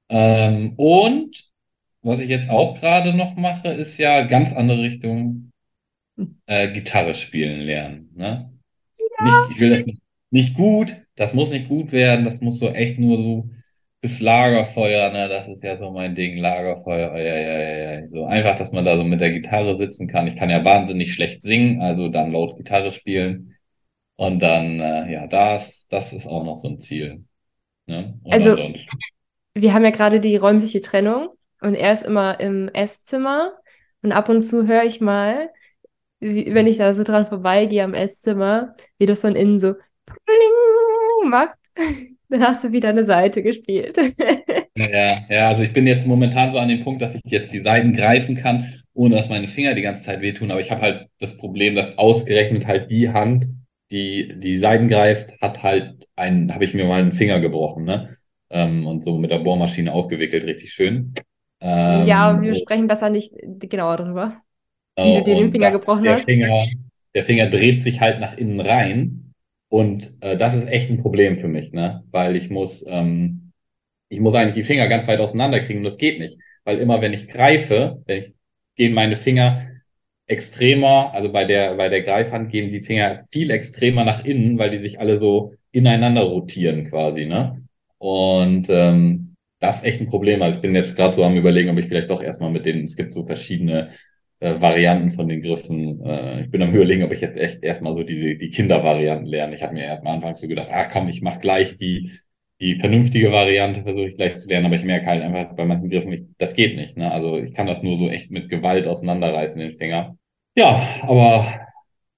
Ähm, und was ich jetzt auch gerade noch mache, ist ja ganz andere Richtung äh, Gitarre spielen lernen. Ne? Ja. Nicht, ich will das nicht, nicht gut, das muss nicht gut werden, das muss so echt nur so bis Lagerfeuer, ne, das ist ja so mein Ding, Lagerfeuer, ja, ja, ja, ja. So einfach, dass man da so mit der Gitarre sitzen kann. Ich kann ja wahnsinnig schlecht singen, also dann laut Gitarre spielen. Und dann, äh, ja, das, das ist auch noch so ein Ziel. Ne? also, ansonsten. Wir haben ja gerade die räumliche Trennung und er ist immer im Esszimmer und ab und zu höre ich mal, wie, wenn ich da so dran vorbeigehe am Esszimmer, wie das von innen so macht. Dann hast du wieder eine Seite gespielt. ja, ja, also ich bin jetzt momentan so an dem Punkt, dass ich jetzt die Seiten greifen kann, ohne dass meine Finger die ganze Zeit wehtun. Aber ich habe halt das Problem, dass ausgerechnet halt die Hand, die die Seiten greift, hat halt einen, habe ich mir mal einen Finger gebrochen, ne? Ähm, und so mit der Bohrmaschine aufgewickelt, richtig schön. Ähm, ja, wir sprechen besser nicht genauer darüber, wie du dir den Finger gebrochen der hast. Finger, der Finger dreht sich halt nach innen rein und äh, das ist echt ein Problem für mich, ne? Weil ich muss, ähm, ich muss eigentlich die Finger ganz weit auseinander kriegen und das geht nicht. Weil immer wenn ich greife, wenn ich, gehen meine Finger extremer, also bei der, bei der Greifhand gehen die Finger viel extremer nach innen, weil die sich alle so ineinander rotieren quasi, ne? Und ähm, das ist echt ein Problem. Also ich bin jetzt gerade so am überlegen, ob ich vielleicht doch erstmal mit denen, es gibt so verschiedene äh, Varianten von den Griffen. Äh, ich bin am überlegen, ob ich jetzt echt erstmal so diese die Kindervarianten lerne. Ich habe mir am Anfang so gedacht, ach komm, ich mache gleich die die vernünftige Variante versuche ich gleich zu lernen, aber ich merke halt einfach bei manchen Griffen, ich, das geht nicht. Ne? Also ich kann das nur so echt mit Gewalt auseinanderreißen, den Finger. Ja, aber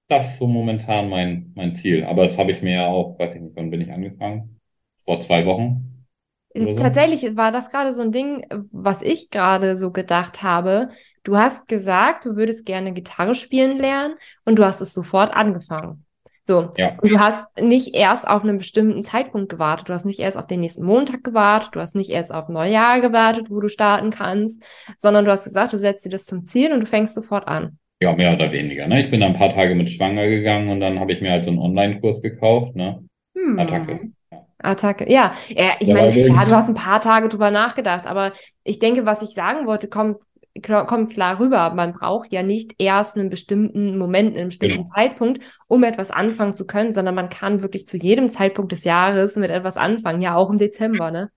das ist so momentan mein, mein Ziel. Aber das habe ich mir ja auch, weiß ich nicht, wann bin ich angefangen? Vor zwei Wochen. So. Tatsächlich war das gerade so ein Ding, was ich gerade so gedacht habe. Du hast gesagt, du würdest gerne Gitarre spielen lernen und du hast es sofort angefangen. So. Ja. Und du hast nicht erst auf einen bestimmten Zeitpunkt gewartet. Du hast nicht erst auf den nächsten Montag gewartet. Du hast nicht erst auf Neujahr gewartet, wo du starten kannst, sondern du hast gesagt, du setzt dir das zum Ziel und du fängst sofort an. Ja, mehr oder weniger. Ne? Ich bin ein paar Tage mit schwanger gegangen und dann habe ich mir halt so einen Online-Kurs gekauft. Ne? Hm. Attacke. Ja. Attacke, ja. ja ich ja, meine, ja, du hast ein paar Tage drüber nachgedacht, aber ich denke, was ich sagen wollte, kommt kommt klar rüber. Man braucht ja nicht erst einen bestimmten Moment, einen bestimmten genau. Zeitpunkt, um etwas anfangen zu können, sondern man kann wirklich zu jedem Zeitpunkt des Jahres mit etwas anfangen, ja auch im Dezember, ne?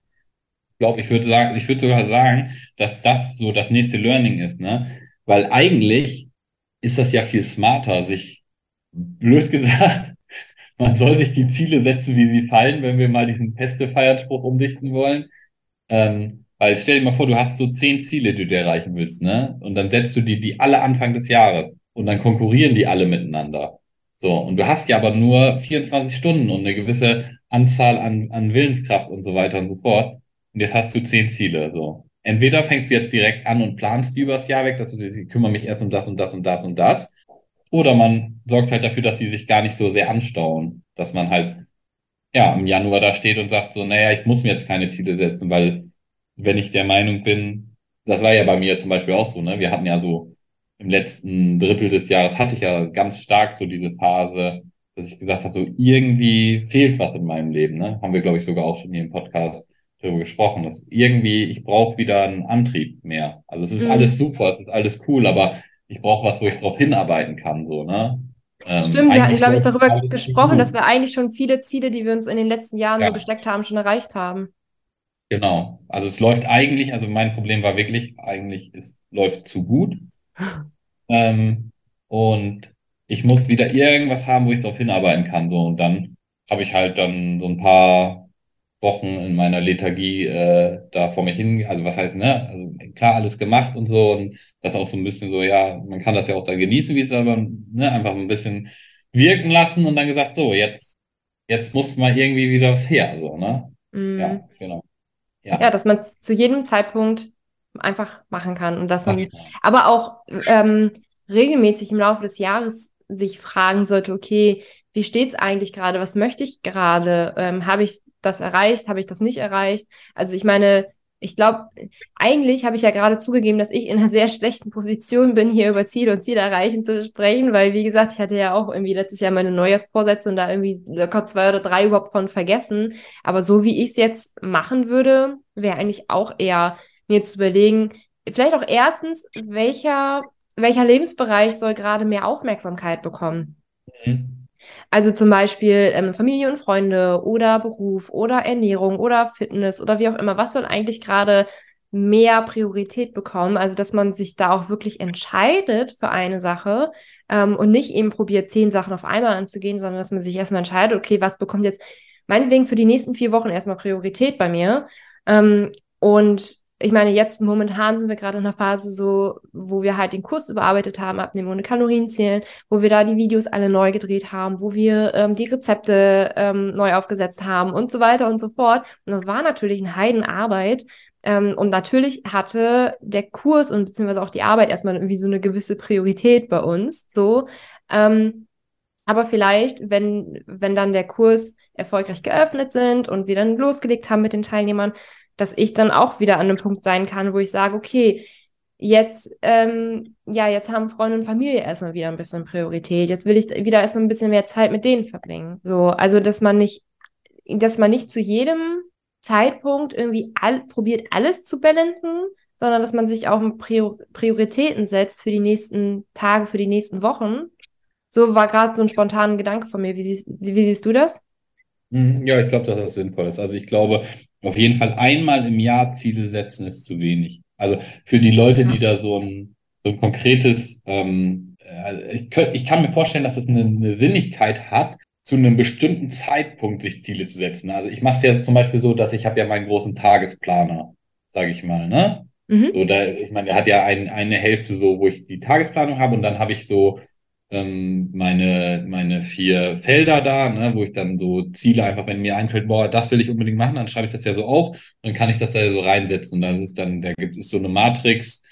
Ich glaube, ich würde sagen, ich würde sogar sagen, dass das so das nächste Learning ist, ne? Weil eigentlich ist das ja viel smarter, sich blöd gesagt, man soll sich die Ziele setzen, wie sie fallen, wenn wir mal diesen Peste-Feierspruch umdichten wollen. Ähm, weil stell dir mal vor, du hast so zehn Ziele, die du erreichen willst, ne? Und dann setzt du die, die alle Anfang des Jahres und dann konkurrieren die alle miteinander. So, und du hast ja aber nur 24 Stunden und eine gewisse Anzahl an, an Willenskraft und so weiter und so fort. Und jetzt hast du zehn Ziele, so. Entweder fängst du jetzt direkt an und planst die übers Jahr weg, dass du dich, ich kümmere mich erst um das und das und das und das. Oder man sorgt halt dafür, dass die sich gar nicht so sehr anstauen, dass man halt, ja, im Januar da steht und sagt so, naja, ich muss mir jetzt keine Ziele setzen, weil wenn ich der Meinung bin, das war ja bei mir zum Beispiel auch so, ne? Wir hatten ja so im letzten Drittel des Jahres hatte ich ja ganz stark so diese Phase, dass ich gesagt habe, so irgendwie fehlt was in meinem Leben, ne? Haben wir, glaube ich, sogar auch schon hier im Podcast darüber gesprochen, dass irgendwie, ich brauche wieder einen Antrieb mehr. Also es ist mhm. alles super, es ist alles cool, aber ich brauche was, wo ich drauf hinarbeiten kann, so, ne? Ähm, Stimmt, wir hatten, glaube ich, darüber gesprochen, dass wir eigentlich schon viele Ziele, die wir uns in den letzten Jahren ja. so gesteckt haben, schon erreicht haben. Genau. Also es läuft eigentlich, also mein Problem war wirklich, eigentlich es läuft zu gut. Ähm, und ich muss wieder irgendwas haben, wo ich darauf hinarbeiten kann. So, und dann habe ich halt dann so ein paar Wochen in meiner Lethargie äh, da vor mich hin, also was heißt, ne, also klar alles gemacht und so und das auch so ein bisschen so, ja, man kann das ja auch dann genießen, wie es aber, ne, einfach ein bisschen wirken lassen und dann gesagt, so, jetzt jetzt muss mal irgendwie wieder was her, so, ne? Mm. Ja, genau. Ja, ja dass man es zu jedem Zeitpunkt einfach machen kann und dass man aber auch ähm, regelmäßig im Laufe des Jahres sich fragen sollte, okay, wie steht es eigentlich gerade? Was möchte ich gerade? Ähm, Habe ich das erreicht? Habe ich das nicht erreicht? Also ich meine, ich glaube, eigentlich habe ich ja gerade zugegeben, dass ich in einer sehr schlechten Position bin, hier über Ziele und Ziele erreichen zu sprechen, weil, wie gesagt, ich hatte ja auch irgendwie letztes Jahr meine Neujahrsvorsätze und da irgendwie locker zwei oder drei überhaupt von vergessen. Aber so wie ich es jetzt machen würde, wäre eigentlich auch eher mir zu überlegen, vielleicht auch erstens, welcher, welcher Lebensbereich soll gerade mehr Aufmerksamkeit bekommen? Mhm. Also zum Beispiel ähm, Familie und Freunde oder Beruf oder Ernährung oder Fitness oder wie auch immer. Was soll eigentlich gerade mehr Priorität bekommen? Also dass man sich da auch wirklich entscheidet für eine Sache ähm, und nicht eben probiert, zehn Sachen auf einmal anzugehen, sondern dass man sich erstmal entscheidet, okay, was bekommt jetzt meinetwegen für die nächsten vier Wochen erstmal Priorität bei mir? Ähm, und ich meine, jetzt momentan sind wir gerade in einer Phase so, wo wir halt den Kurs überarbeitet haben, abnehmen ohne Kalorien zählen, wo wir da die Videos alle neu gedreht haben, wo wir ähm, die Rezepte ähm, neu aufgesetzt haben und so weiter und so fort. Und das war natürlich eine Heidenarbeit. Ähm, und natürlich hatte der Kurs und beziehungsweise auch die Arbeit erstmal irgendwie so eine gewisse Priorität bei uns. So. Ähm, aber vielleicht, wenn, wenn dann der Kurs erfolgreich geöffnet sind und wir dann losgelegt haben mit den Teilnehmern, dass ich dann auch wieder an einem Punkt sein kann, wo ich sage, okay, jetzt, ähm, ja, jetzt haben Freunde und Familie erstmal wieder ein bisschen Priorität. Jetzt will ich wieder erstmal ein bisschen mehr Zeit mit denen verbringen. So, also, dass man nicht, dass man nicht zu jedem Zeitpunkt irgendwie all, probiert, alles zu balancen, sondern dass man sich auch Prior Prioritäten setzt für die nächsten Tage, für die nächsten Wochen. So war gerade so ein spontaner Gedanke von mir. Wie siehst, wie siehst du das? Mhm, ja, ich glaube, dass das sinnvoll ist. Also ich glaube, auf jeden Fall einmal im Jahr Ziele setzen ist zu wenig. Also für die Leute, die da so ein, so ein konkretes, ähm, also ich, könnt, ich kann mir vorstellen, dass es eine, eine Sinnigkeit hat, zu einem bestimmten Zeitpunkt sich Ziele zu setzen. Also ich mache es ja zum Beispiel so, dass ich habe ja meinen großen Tagesplaner, sage ich mal, ne? Mhm. So, da, ich meine, der hat ja ein, eine Hälfte so, wo ich die Tagesplanung habe und dann habe ich so ähm, meine, meine vier Felder da, ne, wo ich dann so Ziele einfach, wenn mir einfällt, boah, das will ich unbedingt machen, dann schreibe ich das ja so auf, dann kann ich das da so reinsetzen. Und das ist dann, da gibt es so eine Matrix,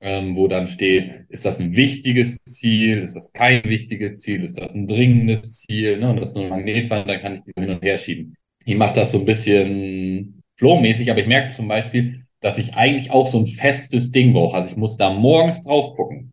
ähm, wo dann steht, ist das ein wichtiges Ziel, ist das kein wichtiges Ziel, ist das ein dringendes Ziel, ne? Und das ist nur ein Magnetwand, dann kann ich die hin und her schieben. Ich mache das so ein bisschen flowmäßig, aber ich merke zum Beispiel, dass ich eigentlich auch so ein festes Ding brauche. Also ich muss da morgens drauf gucken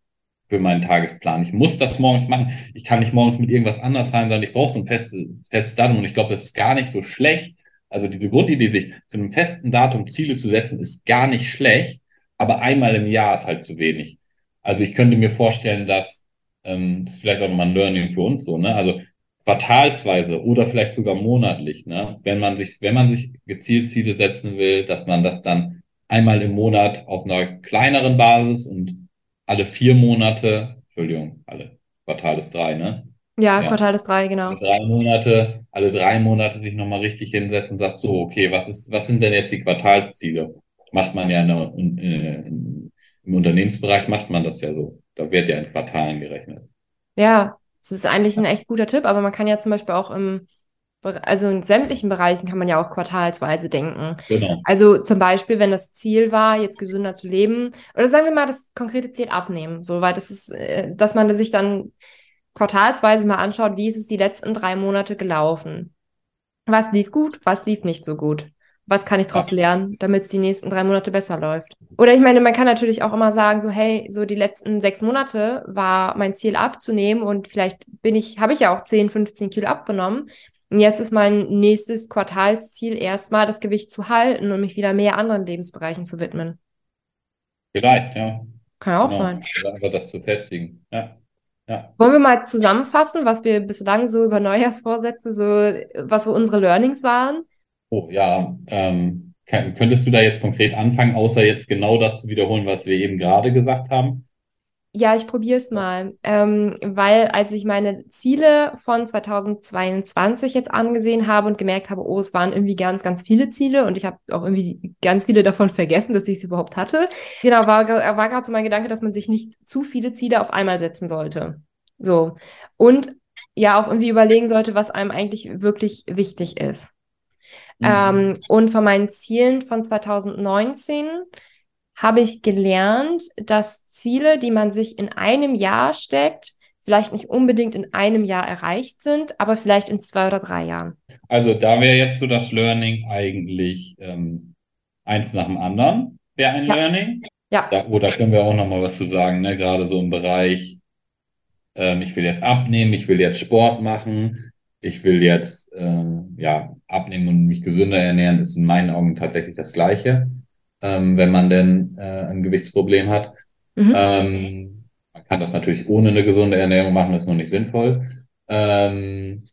für meinen Tagesplan. Ich muss das morgens machen. Ich kann nicht morgens mit irgendwas anders fahren, sondern ich brauche so ein festes, festes Datum. Und ich glaube, das ist gar nicht so schlecht. Also diese Grundidee, sich zu einem festen Datum Ziele zu setzen, ist gar nicht schlecht. Aber einmal im Jahr ist halt zu wenig. Also ich könnte mir vorstellen, dass ähm, das ist vielleicht auch nochmal ein Learning für uns so, ne? Also quartalsweise oder vielleicht sogar monatlich, ne? Wenn man sich, wenn man sich gezielt Ziele setzen will, dass man das dann einmal im Monat auf einer kleineren Basis und alle vier Monate, Entschuldigung, alle Quartal ist drei, ne? Ja, ja. Quartal ist drei, genau. Alle drei Monate, alle drei Monate sich nochmal richtig hinsetzen und sagt so, okay, was ist, was sind denn jetzt die Quartalsziele? Macht man ja in, in, im Unternehmensbereich macht man das ja so. Da wird ja in Quartalen gerechnet. Ja, das ist eigentlich ein echt guter Tipp, aber man kann ja zum Beispiel auch im also in sämtlichen Bereichen kann man ja auch quartalsweise denken. Genau. Also zum Beispiel, wenn das Ziel war, jetzt gesünder zu leben, oder sagen wir mal das konkrete Ziel abnehmen, so weil das ist, äh, dass man sich dann quartalsweise mal anschaut, wie ist es die letzten drei Monate gelaufen? Was lief gut, was lief nicht so gut? Was kann ich daraus lernen, damit es die nächsten drei Monate besser läuft? Oder ich meine, man kann natürlich auch immer sagen, so hey, so die letzten sechs Monate war mein Ziel abzunehmen und vielleicht bin ich, habe ich ja auch 10, 15 Kilo abgenommen. Und jetzt ist mein nächstes Quartalsziel erstmal das Gewicht zu halten und mich wieder mehr anderen Lebensbereichen zu widmen. Vielleicht, ja. Kann auch genau. sein. Einfach das zu festigen. Ja. Ja. Wollen wir mal zusammenfassen, was wir bislang so über Neujahrsvorsätze, so was so unsere Learnings waren? Oh ja, ähm, könntest du da jetzt konkret anfangen, außer jetzt genau das zu wiederholen, was wir eben gerade gesagt haben? Ja, ich probiere es mal, ähm, weil als ich meine Ziele von 2022 jetzt angesehen habe und gemerkt habe, oh, es waren irgendwie ganz, ganz viele Ziele und ich habe auch irgendwie ganz viele davon vergessen, dass ich sie überhaupt hatte. Genau, war, war gerade so mein Gedanke, dass man sich nicht zu viele Ziele auf einmal setzen sollte. So. Und ja auch irgendwie überlegen sollte, was einem eigentlich wirklich wichtig ist. Mhm. Ähm, und von meinen Zielen von 2019 habe ich gelernt, dass Ziele, die man sich in einem Jahr steckt, vielleicht nicht unbedingt in einem Jahr erreicht sind, aber vielleicht in zwei oder drei Jahren. Also da wäre jetzt so das Learning eigentlich ähm, eins nach dem anderen, wäre ein ja. Learning. Ja. Da, oh, da können wir auch noch mal was zu sagen, ne? gerade so im Bereich, ähm, ich will jetzt abnehmen, ich will jetzt Sport machen, ich will jetzt ähm, ja abnehmen und mich gesünder ernähren, ist in meinen Augen tatsächlich das Gleiche, ähm, wenn man denn äh, ein Gewichtsproblem hat. Mhm. Ähm, man kann das natürlich ohne eine gesunde Ernährung machen, das ist noch nicht sinnvoll. Ähm,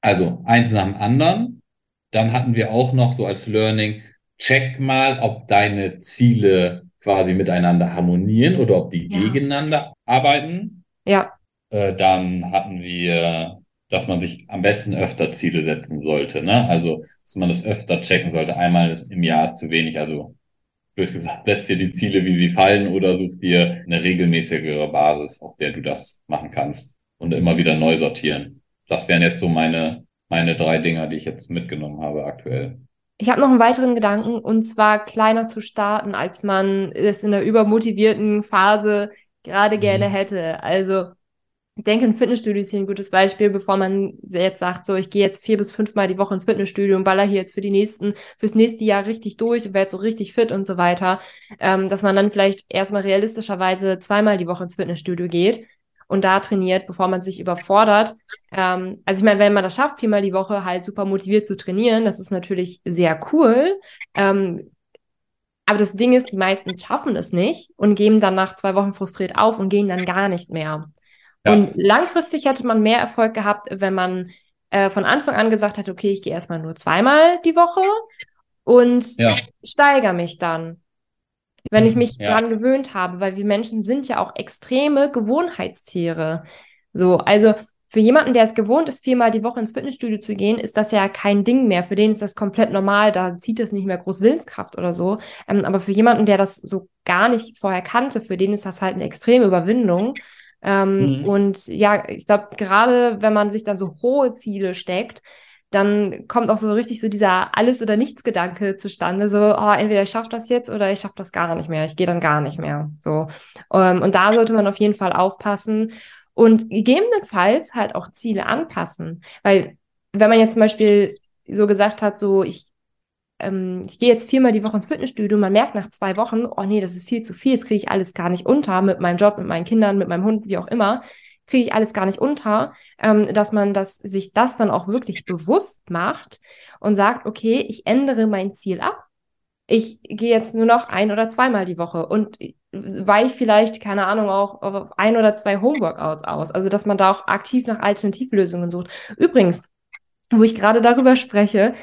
also eins nach dem anderen. Dann hatten wir auch noch so als Learning, check mal, ob deine Ziele quasi miteinander harmonieren oder ob die ja. gegeneinander arbeiten. Ja. Äh, dann hatten wir, dass man sich am besten öfter Ziele setzen sollte. Ne? Also, dass man das öfter checken sollte. Einmal im Jahr ist zu wenig. Also, blöd gesagt, setz dir die Ziele, wie sie fallen, oder such dir eine regelmäßigere Basis, auf der du das machen kannst. Und immer wieder neu sortieren. Das wären jetzt so meine, meine drei Dinger, die ich jetzt mitgenommen habe aktuell. Ich habe noch einen weiteren Gedanken und zwar kleiner zu starten, als man es in der übermotivierten Phase gerade mhm. gerne hätte. Also ich denke, ein Fitnessstudio ist hier ein gutes Beispiel, bevor man jetzt sagt, so ich gehe jetzt vier bis fünfmal die Woche ins Fitnessstudio und baller hier jetzt für die nächsten, fürs nächste Jahr richtig durch und werde so richtig fit und so weiter, ähm, dass man dann vielleicht erstmal realistischerweise zweimal die Woche ins Fitnessstudio geht und da trainiert, bevor man sich überfordert. Ähm, also ich meine, wenn man das schafft, viermal die Woche halt super motiviert zu trainieren, das ist natürlich sehr cool. Ähm, aber das Ding ist, die meisten schaffen es nicht und geben dann nach zwei Wochen frustriert auf und gehen dann gar nicht mehr. Ja. Und langfristig hätte man mehr Erfolg gehabt, wenn man äh, von Anfang an gesagt hat, okay, ich gehe erstmal nur zweimal die Woche und ja. steigere mich dann wenn ich mhm, mich ja. dran gewöhnt habe, weil wir Menschen sind ja auch extreme Gewohnheitstiere. So, also für jemanden, der es gewohnt ist, viermal die Woche ins Fitnessstudio zu gehen, ist das ja kein Ding mehr. Für den ist das komplett normal. Da zieht es nicht mehr groß Willenskraft oder so. Ähm, aber für jemanden, der das so gar nicht vorher kannte, für den ist das halt eine extreme Überwindung. Ähm, mhm. Und ja, ich glaube, gerade wenn man sich dann so hohe Ziele steckt, dann kommt auch so richtig so dieser Alles- oder Nichts-Gedanke zustande. So, oh, entweder ich schaffe das jetzt oder ich schaffe das gar nicht mehr. Ich gehe dann gar nicht mehr. So. Ähm, und da sollte man auf jeden Fall aufpassen und gegebenenfalls halt auch Ziele anpassen. Weil, wenn man jetzt zum Beispiel so gesagt hat, so, ich ähm, ich gehe jetzt viermal die Woche ins Fitnessstudio, man merkt nach zwei Wochen, oh nee, das ist viel zu viel, das kriege ich alles gar nicht unter mit meinem Job, mit meinen Kindern, mit meinem Hund, wie auch immer kriege ich alles gar nicht unter, ähm, dass man das, sich das dann auch wirklich bewusst macht und sagt, okay, ich ändere mein Ziel ab. Ich gehe jetzt nur noch ein oder zweimal die Woche und weiche vielleicht, keine Ahnung, auch auf ein oder zwei Homeworkouts aus. Also, dass man da auch aktiv nach Alternativlösungen sucht. Übrigens, wo ich gerade darüber spreche,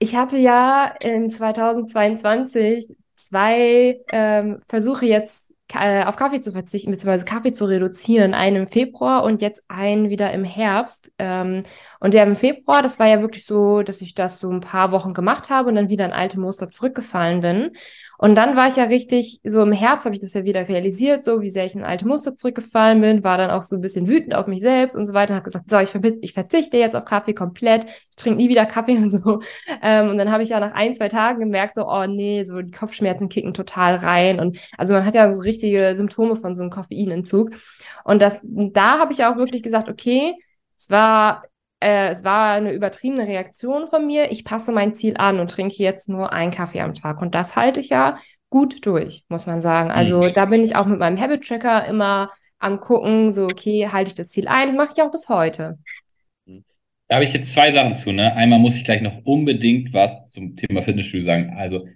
ich hatte ja in 2022 zwei ähm, Versuche jetzt äh, auf Kaffee zu verzichten, beziehungsweise Kaffee zu reduzieren. Einen im Februar und jetzt einen wieder im Herbst. Ähm, und der im Februar, das war ja wirklich so, dass ich das so ein paar Wochen gemacht habe und dann wieder in alte Muster zurückgefallen bin. Und dann war ich ja richtig, so im Herbst habe ich das ja wieder realisiert, so wie sehr ich in alte Muster zurückgefallen bin, war dann auch so ein bisschen wütend auf mich selbst und so weiter, habe gesagt, so, ich, ich, verzichte jetzt auf Kaffee komplett, ich trinke nie wieder Kaffee und so. Ähm, und dann habe ich ja nach ein, zwei Tagen gemerkt, so, oh nee, so die Kopfschmerzen kicken total rein. Und also man hat ja so richtige Symptome von so einem Koffeinentzug. Und das, da habe ich auch wirklich gesagt, okay, es war äh, es war eine übertriebene Reaktion von mir. Ich passe mein Ziel an und trinke jetzt nur einen Kaffee am Tag. Und das halte ich ja gut durch, muss man sagen. Also mhm. da bin ich auch mit meinem Habit Tracker immer am gucken, so okay, halte ich das Ziel ein. Das mache ich auch bis heute. Da habe ich jetzt zwei Sachen zu. Ne? Einmal muss ich gleich noch unbedingt was zum Thema Fitnessstudio sagen. Also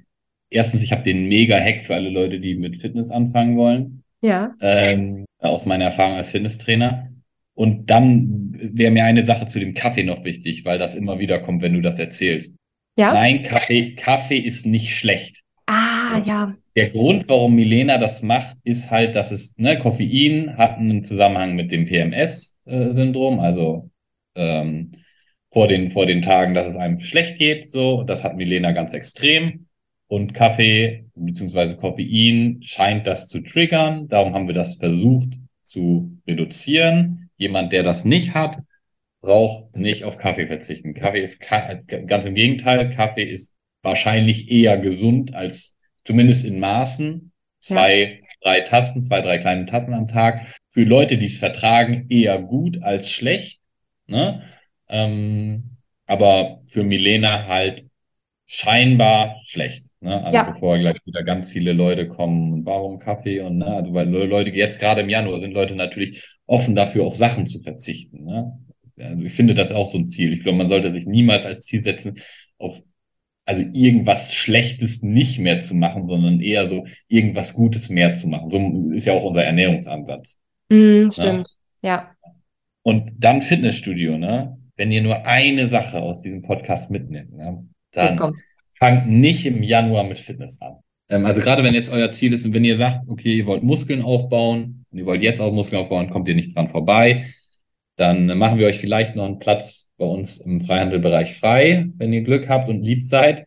erstens, ich habe den Mega-Hack für alle Leute, die mit Fitness anfangen wollen. Ja. Ähm, aus meiner Erfahrung als Fitnesstrainer. Und dann wäre mir eine Sache zu dem Kaffee noch wichtig, weil das immer wieder kommt, wenn du das erzählst. Ja. Nein, Kaffee, Kaffee ist nicht schlecht. Ah, ja. Der Grund, warum Milena das macht, ist halt, dass es, ne, Koffein hat einen Zusammenhang mit dem PMS-Syndrom, also ähm, vor den, vor den Tagen, dass es einem schlecht geht, so. Das hat Milena ganz extrem. Und Kaffee beziehungsweise Koffein scheint das zu triggern. Darum haben wir das versucht zu reduzieren. Jemand, der das nicht hat, braucht nicht auf Kaffee verzichten. Kaffee ist ganz im Gegenteil. Kaffee ist wahrscheinlich eher gesund als zumindest in Maßen. Zwei, ja. drei Tassen, zwei, drei kleine Tassen am Tag. Für Leute, die es vertragen, eher gut als schlecht. Ne? Ähm, aber für Milena halt scheinbar schlecht. Ne? Also ja. bevor gleich wieder ganz viele Leute kommen, warum Kaffee und ne? also weil Leute jetzt gerade im Januar sind Leute natürlich offen dafür, auf Sachen zu verzichten. Ne? Also ich finde das auch so ein Ziel. Ich glaube, man sollte sich niemals als Ziel setzen, auf also irgendwas Schlechtes nicht mehr zu machen, sondern eher so irgendwas Gutes mehr zu machen. So ist ja auch unser Ernährungsansatz. Mm, stimmt, ja. Und dann Fitnessstudio, ne? Wenn ihr nur eine Sache aus diesem Podcast mitnimmt, ne? dann fangt nicht im Januar mit Fitness an. Ähm, also gerade wenn jetzt euer Ziel ist, wenn ihr sagt, okay, ihr wollt Muskeln aufbauen und ihr wollt jetzt auch Muskeln aufbauen, kommt ihr nicht dran vorbei, dann machen wir euch vielleicht noch einen Platz bei uns im Freihandelbereich frei, wenn ihr Glück habt und lieb seid.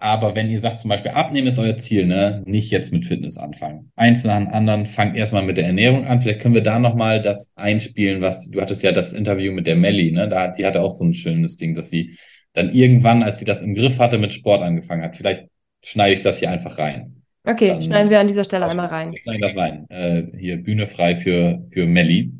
Aber wenn ihr sagt, zum Beispiel abnehmen ist euer Ziel, ne, nicht jetzt mit Fitness anfangen. Eins nach dem anderen, fangt erstmal mit der Ernährung an. Vielleicht können wir da nochmal das einspielen, was, du hattest ja das Interview mit der Melli, ne, da, die hatte auch so ein schönes Ding, dass sie dann irgendwann, als sie das im Griff hatte, mit Sport angefangen hat. Vielleicht schneide ich das hier einfach rein. Okay, dann, schneiden wir an dieser Stelle einmal rein. Wir schneiden das rein. Äh, hier Bühne frei für, für Melli.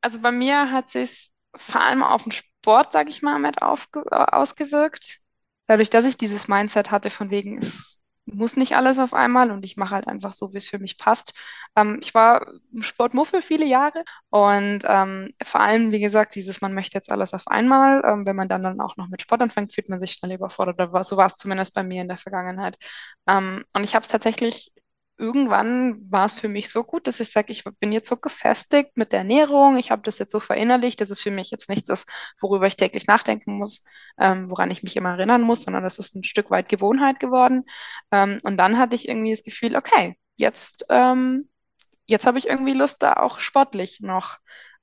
Also bei mir hat sich vor allem auf den Sport, sage ich mal, mit aufge ausgewirkt. Dadurch, dass ich dieses Mindset hatte, von wegen, es muss nicht alles auf einmal und ich mache halt einfach so, wie es für mich passt. Ähm, ich war Sportmuffel viele Jahre und ähm, vor allem, wie gesagt, dieses, man möchte jetzt alles auf einmal. Ähm, wenn man dann, dann auch noch mit Sport anfängt, fühlt man sich schnell überfordert. so war es zumindest bei mir in der Vergangenheit. Ähm, und ich habe es tatsächlich irgendwann war es für mich so gut, dass ich sage, ich bin jetzt so gefestigt mit der Ernährung, ich habe das jetzt so verinnerlicht, dass es für mich jetzt nichts ist, worüber ich täglich nachdenken muss, ähm, woran ich mich immer erinnern muss, sondern das ist ein Stück weit Gewohnheit geworden. Ähm, und dann hatte ich irgendwie das Gefühl, okay, jetzt, ähm, jetzt habe ich irgendwie Lust, da auch sportlich noch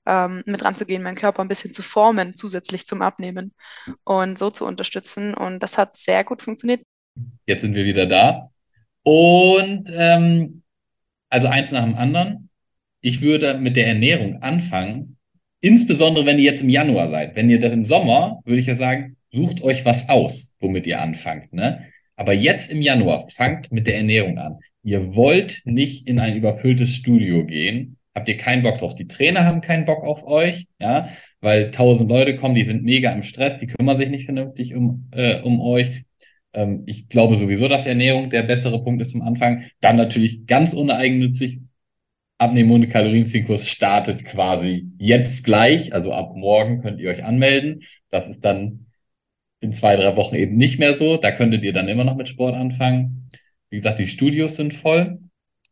ähm, mit ranzugehen, meinen Körper ein bisschen zu formen, zusätzlich zum Abnehmen und so zu unterstützen. Und das hat sehr gut funktioniert. Jetzt sind wir wieder da. Und ähm, also eins nach dem anderen. Ich würde mit der Ernährung anfangen, insbesondere wenn ihr jetzt im Januar seid. Wenn ihr das im Sommer, würde ich ja sagen, sucht euch was aus, womit ihr anfangt. Ne? Aber jetzt im Januar fangt mit der Ernährung an. Ihr wollt nicht in ein überfülltes Studio gehen. Habt ihr keinen Bock drauf? Die Trainer haben keinen Bock auf euch, ja, weil tausend Leute kommen, die sind mega im Stress, die kümmern sich nicht vernünftig um, äh, um euch. Ähm, ich glaube sowieso, dass Ernährung der bessere Punkt ist zum Anfang. Dann natürlich ganz uneigennützig. Abnehmen ohne Kalorienziehenkurs startet quasi jetzt gleich. Also ab morgen könnt ihr euch anmelden. Das ist dann in zwei, drei Wochen eben nicht mehr so. Da könntet ihr dann immer noch mit Sport anfangen. Wie gesagt, die Studios sind voll.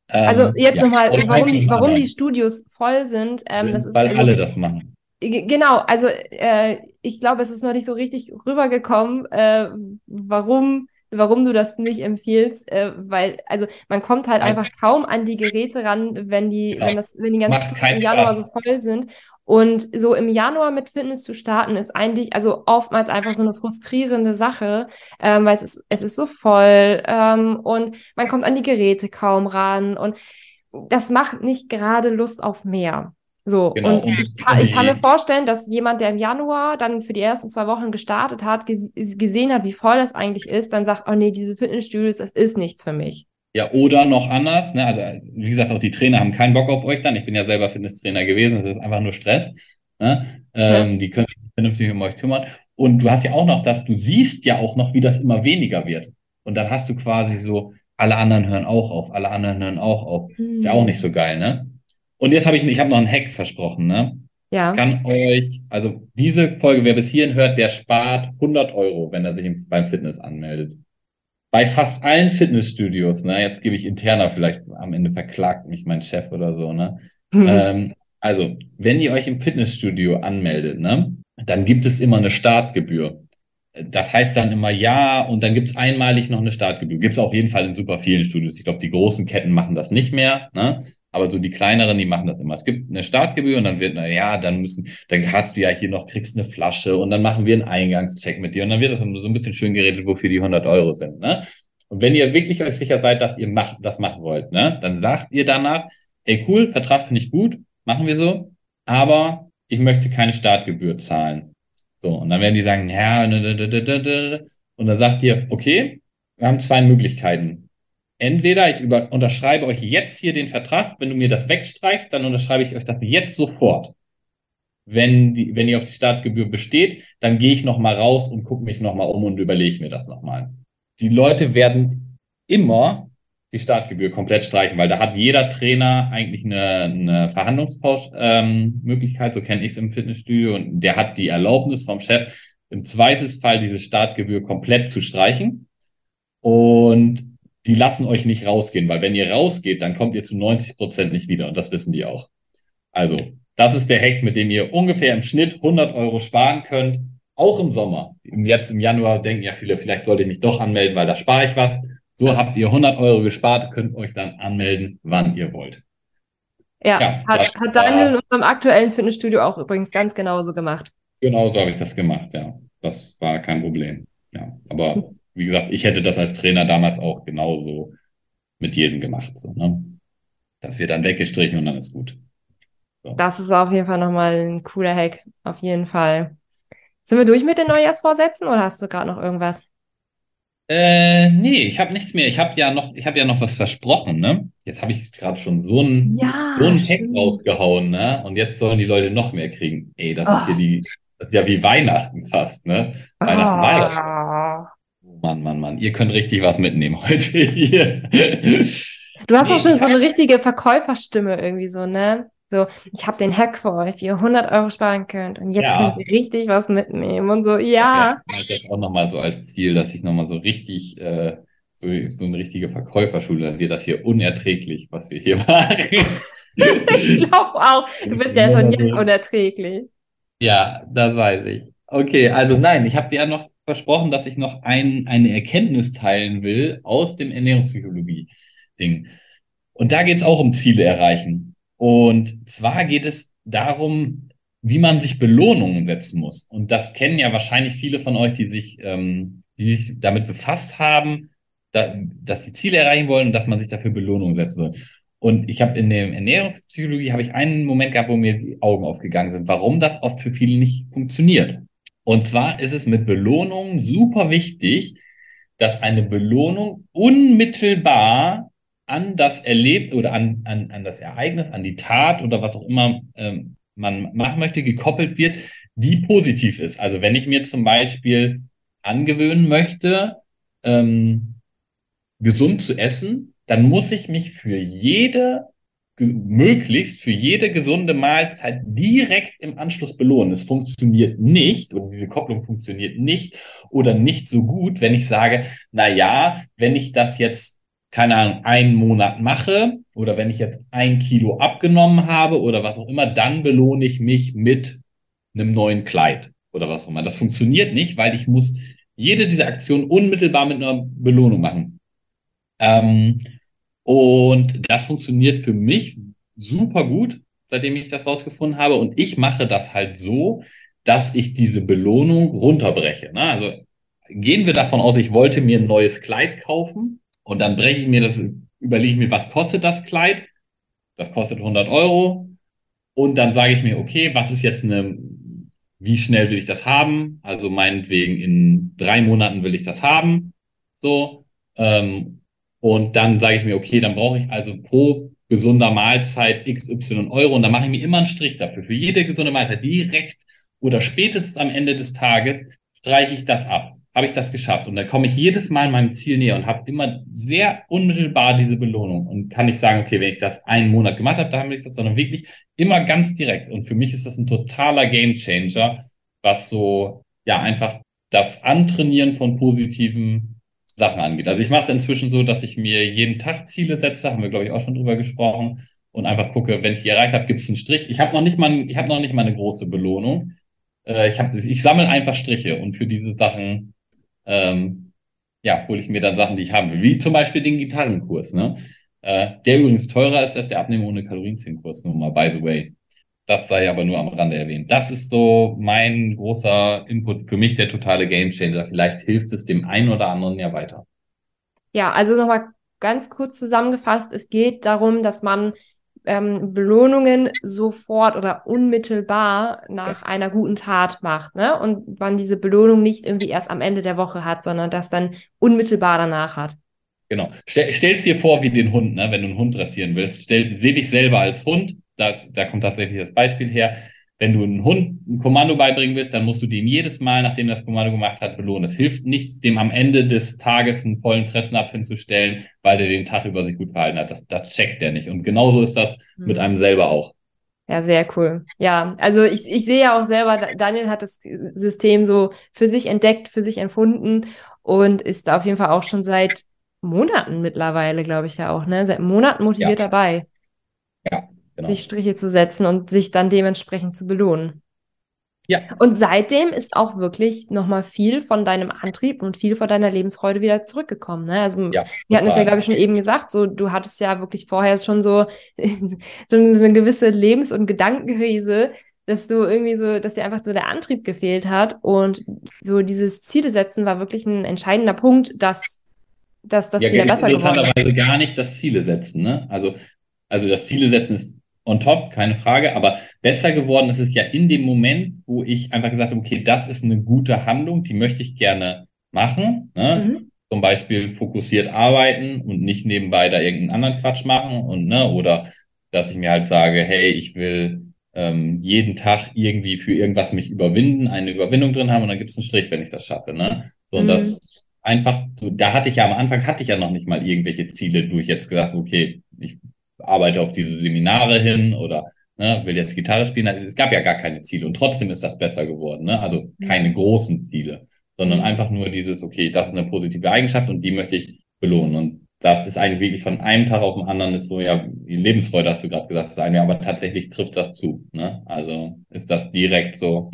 also ähm, jetzt ja, nochmal, warum, die, warum die Studios voll sind. Ähm, das ist, weil also, alle das machen. Genau, also äh, ich glaube, es ist noch nicht so richtig rübergekommen, äh, warum, warum du das nicht empfiehlst, äh, weil, also man kommt halt einfach kaum an die Geräte ran, wenn die, genau. wenn das, wenn die ganzen Stunden im Januar so voll sind. Und so im Januar mit Fitness zu starten, ist eigentlich, also oftmals einfach so eine frustrierende Sache, ähm, weil es ist, es ist so voll ähm, und man kommt an die Geräte kaum ran und das macht nicht gerade Lust auf mehr. So, genau. und ich kann, ich kann, mir vorstellen, dass jemand, der im Januar dann für die ersten zwei Wochen gestartet hat, gesehen hat, wie voll das eigentlich ist, dann sagt, oh nee, diese Fitnessstudios, das ist nichts für mich. Ja, oder noch anders, ne? also wie gesagt, auch die Trainer haben keinen Bock auf euch dann. Ich bin ja selber Fitnesstrainer gewesen, das ist einfach nur Stress. Ne? Ähm, ja. Die können sich vernünftig um euch kümmern. Und du hast ja auch noch das, du siehst ja auch noch, wie das immer weniger wird. Und dann hast du quasi so, alle anderen hören auch auf, alle anderen hören auch auf. Hm. Ist ja auch hm. nicht so geil, ne? Und jetzt habe ich, ich habe noch einen Hack versprochen, ne? Ja. Kann euch, also diese Folge, wer bis hierhin hört, der spart 100 Euro, wenn er sich beim Fitness anmeldet. Bei fast allen Fitnessstudios, ne? Jetzt gebe ich interner vielleicht am Ende verklagt mich mein Chef oder so, ne? Mhm. Ähm, also, wenn ihr euch im Fitnessstudio anmeldet, ne? Dann gibt es immer eine Startgebühr. Das heißt dann immer ja und dann gibt's einmalig noch eine Startgebühr. Gibt's auf jeden Fall in super vielen Studios. Ich glaube, die großen Ketten machen das nicht mehr. Ne? Aber so die kleineren, die machen das immer. Es gibt eine Startgebühr und dann wird, na ja, dann müssen, dann hast du ja hier noch, kriegst eine Flasche und dann machen wir einen Eingangscheck mit dir und dann wird das so ein bisschen schön geredet, wofür die 100 Euro sind, ne? Und wenn ihr wirklich euch sicher seid, dass ihr macht, das machen wollt, ne? Dann sagt ihr danach, ey cool, Vertrag finde ich gut, machen wir so, aber ich möchte keine Startgebühr zahlen. So, und dann werden die sagen, ja, und dann sagt ihr, okay, wir haben zwei Möglichkeiten. Entweder ich über, unterschreibe euch jetzt hier den Vertrag, wenn du mir das wegstreichst, dann unterschreibe ich euch das jetzt sofort. Wenn, die, wenn ihr auf die Startgebühr besteht, dann gehe ich nochmal raus und gucke mich nochmal um und überlege mir das nochmal. Die Leute werden immer die Startgebühr komplett streichen, weil da hat jeder Trainer eigentlich eine, eine Verhandlungsmöglichkeit, ähm, so kenne ich es im Fitnessstudio, und der hat die Erlaubnis vom Chef, im Zweifelsfall diese Startgebühr komplett zu streichen. Und die lassen euch nicht rausgehen, weil wenn ihr rausgeht, dann kommt ihr zu 90 Prozent nicht wieder und das wissen die auch. Also, das ist der Hack, mit dem ihr ungefähr im Schnitt 100 Euro sparen könnt, auch im Sommer. Jetzt im Januar denken ja viele, vielleicht sollte ich mich doch anmelden, weil da spare ich was. So habt ihr 100 Euro gespart, könnt euch dann anmelden, wann ihr wollt. Ja, ja hat, hat Daniel in unserem aktuellen Fitnessstudio auch übrigens ganz genauso gemacht. Genau so habe ich das gemacht, ja. Das war kein Problem. Ja, aber wie gesagt, ich hätte das als Trainer damals auch genauso mit jedem gemacht. So, ne? Das wird dann weggestrichen und dann ist gut. So. Das ist auf jeden Fall nochmal ein cooler Hack. Auf jeden Fall. Sind wir durch mit den Neujahrsvorsätzen oder hast du gerade noch irgendwas? Äh, nee, ich habe nichts mehr. Ich habe ja noch, ich habe ja noch was versprochen, ne? Jetzt habe ich gerade schon so ein ja, so Hack rausgehauen, ne? Und jetzt sollen die Leute noch mehr kriegen. Ey, das oh. ist hier die, das ist ja wie Weihnachten fast, ne? Weihnachten, oh. Weihnachten. Mann, Mann, Mann, ihr könnt richtig was mitnehmen heute hier. Du hast nee, auch schon so eine richtige Verkäuferstimme irgendwie so, ne? So, ich habe den Hack für euch, wie ihr 100 Euro sparen könnt und jetzt ja. könnt ihr richtig was mitnehmen und so, ja. Ich habe das auch nochmal so als Ziel, dass ich nochmal so richtig, äh, so, so eine richtige Verkäuferschule, dann wird das hier unerträglich, was wir hier machen. ich glaube auch, du bist ja schon jetzt unerträglich. Ja, das weiß ich. Okay, also nein, ich habe dir ja noch versprochen, dass ich noch ein, eine Erkenntnis teilen will aus dem Ernährungspsychologie-Ding. Und da geht es auch um Ziele erreichen. Und zwar geht es darum, wie man sich Belohnungen setzen muss. Und das kennen ja wahrscheinlich viele von euch, die sich, ähm, die sich damit befasst haben, da, dass sie Ziele erreichen wollen und dass man sich dafür Belohnungen setzen soll. Und ich habe in der Ernährungspsychologie habe ich einen Moment gehabt, wo mir die Augen aufgegangen sind, warum das oft für viele nicht funktioniert. Und zwar ist es mit Belohnungen super wichtig, dass eine Belohnung unmittelbar an das Erlebt oder an, an, an das Ereignis, an die Tat oder was auch immer ähm, man machen möchte, gekoppelt wird, die positiv ist. Also wenn ich mir zum Beispiel angewöhnen möchte, ähm, gesund zu essen, dann muss ich mich für jede möglichst für jede gesunde Mahlzeit direkt im Anschluss belohnen. Es funktioniert nicht oder diese Kopplung funktioniert nicht oder nicht so gut, wenn ich sage, na ja, wenn ich das jetzt keine Ahnung, einen Monat mache oder wenn ich jetzt ein Kilo abgenommen habe oder was auch immer, dann belohne ich mich mit einem neuen Kleid oder was auch immer. Das funktioniert nicht, weil ich muss jede dieser Aktionen unmittelbar mit einer Belohnung machen. Ähm, und das funktioniert für mich super gut, seitdem ich das rausgefunden habe. Und ich mache das halt so, dass ich diese Belohnung runterbreche. Ne? Also gehen wir davon aus, ich wollte mir ein neues Kleid kaufen und dann breche ich mir das, überlege ich mir, was kostet das Kleid? Das kostet 100 Euro. Und dann sage ich mir, okay, was ist jetzt eine, wie schnell will ich das haben? Also meinetwegen in drei Monaten will ich das haben. So. Ähm, und dann sage ich mir, okay, dann brauche ich also pro gesunder Mahlzeit XY Euro. Und dann mache ich mir immer einen Strich dafür. Für jede gesunde Mahlzeit direkt oder spätestens am Ende des Tages streiche ich das ab habe ich das geschafft. Und dann komme ich jedes Mal meinem Ziel näher und habe immer sehr unmittelbar diese Belohnung. Und kann nicht sagen, okay, wenn ich das einen Monat gemacht habe, dann habe ich das, sondern wirklich immer ganz direkt. Und für mich ist das ein totaler Gamechanger, was so, ja, einfach das Antrainieren von positiven Sachen angeht. Also ich mache es inzwischen so, dass ich mir jeden Tag Ziele setze, haben wir, glaube ich, auch schon drüber gesprochen, und einfach gucke, wenn ich die erreicht habe, gibt es einen Strich. Ich habe noch nicht mal, ich habe noch nicht mal eine große Belohnung. Äh, ich, hab, ich sammle einfach Striche und für diese Sachen ähm, ja, hole ich mir dann Sachen, die ich haben will, wie zum Beispiel den Gitarrenkurs, ne? Äh, der übrigens teurer ist als der Abnehmen ohne Kalorien-Kurs, nur mal by the way. Das sei aber nur am Rande erwähnt. Das ist so mein großer Input, für mich der totale Gamechanger. Vielleicht hilft es dem einen oder anderen ja weiter. Ja, also nochmal ganz kurz zusammengefasst, es geht darum, dass man ähm, Belohnungen sofort oder unmittelbar nach ja. einer guten Tat macht, ne? Und man diese Belohnung nicht irgendwie erst am Ende der Woche hat, sondern das dann unmittelbar danach hat. Genau. Stell, stell's dir vor wie den Hund, ne? wenn du einen Hund dressieren willst. Stell, seh dich selber als Hund. Da, da kommt tatsächlich das Beispiel her. Wenn du einen Hund ein Kommando beibringen willst, dann musst du dem jedes Mal, nachdem das Kommando gemacht hat, belohnen. Es hilft nichts, dem am Ende des Tages einen vollen Fressnapf hinzustellen, weil der den Tag über sich gut verhalten hat. Das, das checkt der nicht. Und genauso ist das mhm. mit einem selber auch. Ja, sehr cool. Ja, also ich, ich sehe ja auch selber, Daniel hat das System so für sich entdeckt, für sich empfunden und ist auf jeden Fall auch schon seit Monaten mittlerweile, glaube ich ja auch, ne? Seit Monaten motiviert ja. dabei. Ja, genau. Sich Striche zu setzen und sich dann dementsprechend zu belohnen. Ja. Und seitdem ist auch wirklich nochmal viel von deinem Antrieb und viel von deiner Lebensfreude wieder zurückgekommen. Ne? Also ja, wir hatten es ja, glaube ich, schon eben gesagt, so du hattest ja wirklich vorher schon so, so eine gewisse Lebens- und Gedankenkrise, dass du irgendwie so, dass dir einfach so der Antrieb gefehlt hat. Und so dieses Ziele setzen war wirklich ein entscheidender Punkt, dass dass das ja, wieder besser geworden ist. Gar nicht das Ziele setzen. Ne? Also, also das Ziele setzen ist on top, keine Frage, aber besser geworden ist es ja in dem Moment, wo ich einfach gesagt habe, okay, das ist eine gute Handlung, die möchte ich gerne machen. Ne? Mhm. Zum Beispiel fokussiert arbeiten und nicht nebenbei da irgendeinen anderen Quatsch machen und ne, oder dass ich mir halt sage, hey, ich will ähm, jeden Tag irgendwie für irgendwas mich überwinden, eine Überwindung drin haben und dann gibt es einen Strich, wenn ich das schaffe. Ne? So, und mhm. das einfach, da hatte ich ja am Anfang hatte ich ja noch nicht mal irgendwelche Ziele, durch jetzt gesagt, okay, ich arbeite auf diese Seminare hin oder ne, will jetzt Gitarre spielen. Es gab ja gar keine Ziele und trotzdem ist das besser geworden. Ne? Also keine großen Ziele, sondern einfach nur dieses, okay, das ist eine positive Eigenschaft und die möchte ich belohnen. Und das ist eigentlich wirklich von einem Tag auf den anderen ist so, ja, die Lebensfreude hast du gerade gesagt, ist eine, aber tatsächlich trifft das zu. Ne? Also ist das direkt so,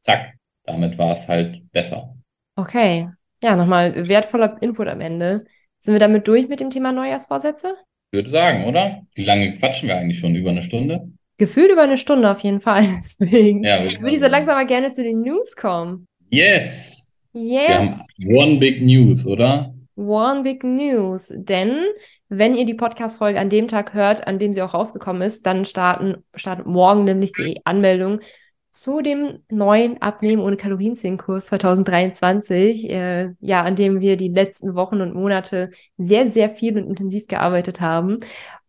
zack, damit war es halt besser. Okay, ja, nochmal wertvoller Input am Ende. Sind wir damit durch mit dem Thema Neujahrsvorsätze? Ich würde sagen, oder? Wie lange quatschen wir eigentlich schon? Über eine Stunde? Gefühlt über eine Stunde auf jeden Fall. Deswegen ja, würde ich so langsam mal gerne zu den News kommen. Yes. Yes. Wir haben One Big News, oder? One Big News. Denn wenn ihr die Podcast-Folge an dem Tag hört, an dem sie auch rausgekommen ist, dann starten, startet morgen nämlich die Anmeldung zu dem neuen Abnehmen ohne Kalorienzählen-Kurs 2023, äh, ja, an dem wir die letzten Wochen und Monate sehr, sehr viel und intensiv gearbeitet haben.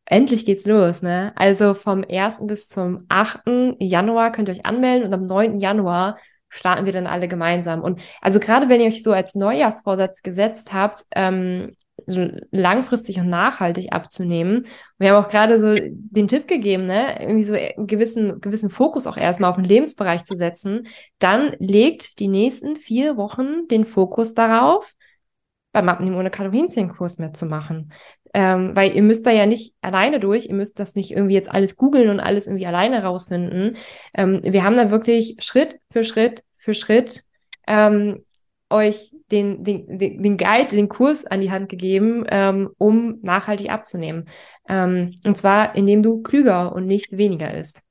Endlich geht's los, ne? Also vom 1. bis zum 8. Januar könnt ihr euch anmelden und am 9. Januar starten wir dann alle gemeinsam. Und also gerade wenn ihr euch so als Neujahrsvorsatz gesetzt habt, ähm, so langfristig und nachhaltig abzunehmen. Wir haben auch gerade so den Tipp gegeben, ne, irgendwie so einen gewissen, gewissen Fokus auch erstmal auf den Lebensbereich zu setzen. Dann legt die nächsten vier Wochen den Fokus darauf, beim Abnehmen ohne Kalorienzählenkurs mitzumachen. Ähm, weil ihr müsst da ja nicht alleine durch, ihr müsst das nicht irgendwie jetzt alles googeln und alles irgendwie alleine rausfinden. Ähm, wir haben da wirklich Schritt für Schritt für Schritt ähm, euch den, den, den Guide, den Kurs an die Hand gegeben, ähm, um nachhaltig abzunehmen. Ähm, und zwar, indem du klüger und nicht weniger isst.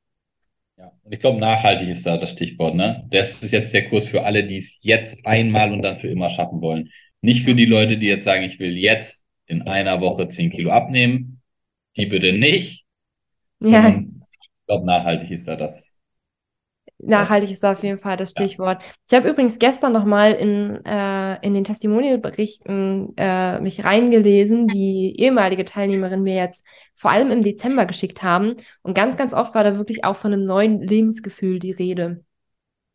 Ja, und ich glaube, nachhaltig ist da das Stichwort, ne? Das ist jetzt der Kurs für alle, die es jetzt einmal und dann für immer schaffen wollen. Nicht für die Leute, die jetzt sagen, ich will jetzt in einer Woche 10 Kilo abnehmen. Die bitte nicht. Ja. Ich glaube, nachhaltig ist da das Nachhaltig ist auf jeden Fall das Stichwort. Ja. Ich habe übrigens gestern nochmal in, äh, in den Testimonial-Berichten äh, mich reingelesen, die ehemalige Teilnehmerin mir jetzt vor allem im Dezember geschickt haben. Und ganz, ganz oft war da wirklich auch von einem neuen Lebensgefühl die Rede.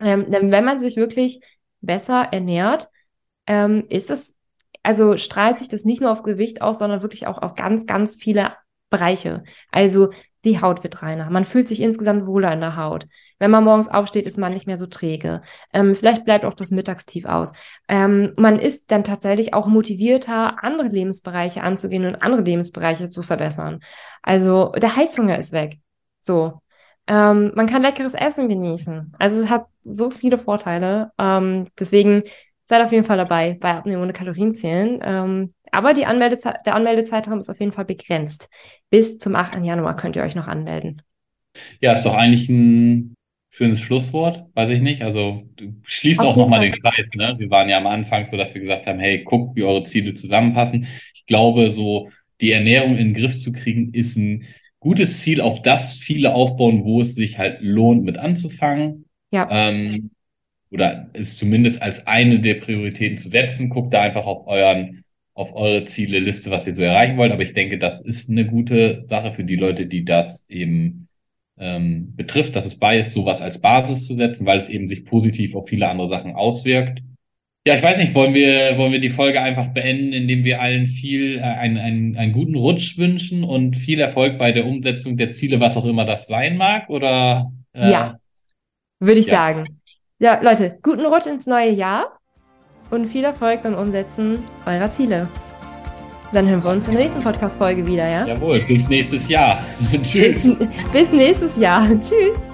Ähm, denn wenn man sich wirklich besser ernährt, ähm, ist es, also strahlt sich das nicht nur auf Gewicht aus, sondern wirklich auch auf ganz, ganz viele Bereiche. Also die Haut wird reiner. Man fühlt sich insgesamt wohler in der Haut. Wenn man morgens aufsteht, ist man nicht mehr so träge. Ähm, vielleicht bleibt auch das Mittagstief aus. Ähm, man ist dann tatsächlich auch motivierter, andere Lebensbereiche anzugehen und andere Lebensbereiche zu verbessern. Also der Heißhunger ist weg. So. Ähm, man kann leckeres Essen genießen. Also es hat so viele Vorteile. Ähm, deswegen seid auf jeden Fall dabei bei Abnehmen ohne Kalorienzählen. Ähm, aber die Anmeldezeit, der Anmeldezeitraum ist auf jeden Fall begrenzt. Bis zum 8. Januar könnt ihr euch noch anmelden. Ja, ist doch eigentlich ein schönes Schlusswort, weiß ich nicht. Also du schließt auf auch nochmal den Kreis. Ne? Wir waren ja am Anfang so, dass wir gesagt haben, hey, guckt, wie eure Ziele zusammenpassen. Ich glaube, so die Ernährung in den Griff zu kriegen, ist ein gutes Ziel, auf das viele aufbauen, wo es sich halt lohnt, mit anzufangen. Ja. Ähm, oder es zumindest als eine der Prioritäten zu setzen. Guckt da einfach auf euren, auf eure Ziele-Liste, was ihr so erreichen wollt. Aber ich denke, das ist eine gute Sache für die Leute, die das eben ähm, betrifft, dass es bei ist, sowas als Basis zu setzen, weil es eben sich positiv auf viele andere Sachen auswirkt. Ja, ich weiß nicht, wollen wir, wollen wir die Folge einfach beenden, indem wir allen viel, äh, einen, einen, einen guten Rutsch wünschen und viel Erfolg bei der Umsetzung der Ziele, was auch immer das sein mag? Oder? Äh, ja, würde ich ja. sagen. Ja, Leute, guten Rutsch ins neue Jahr und viel Erfolg beim Umsetzen eurer Ziele. Dann hören wir uns in der nächsten Podcast-Folge wieder, ja? Jawohl, bis nächstes Jahr. Tschüss. Bis, bis nächstes Jahr. Tschüss.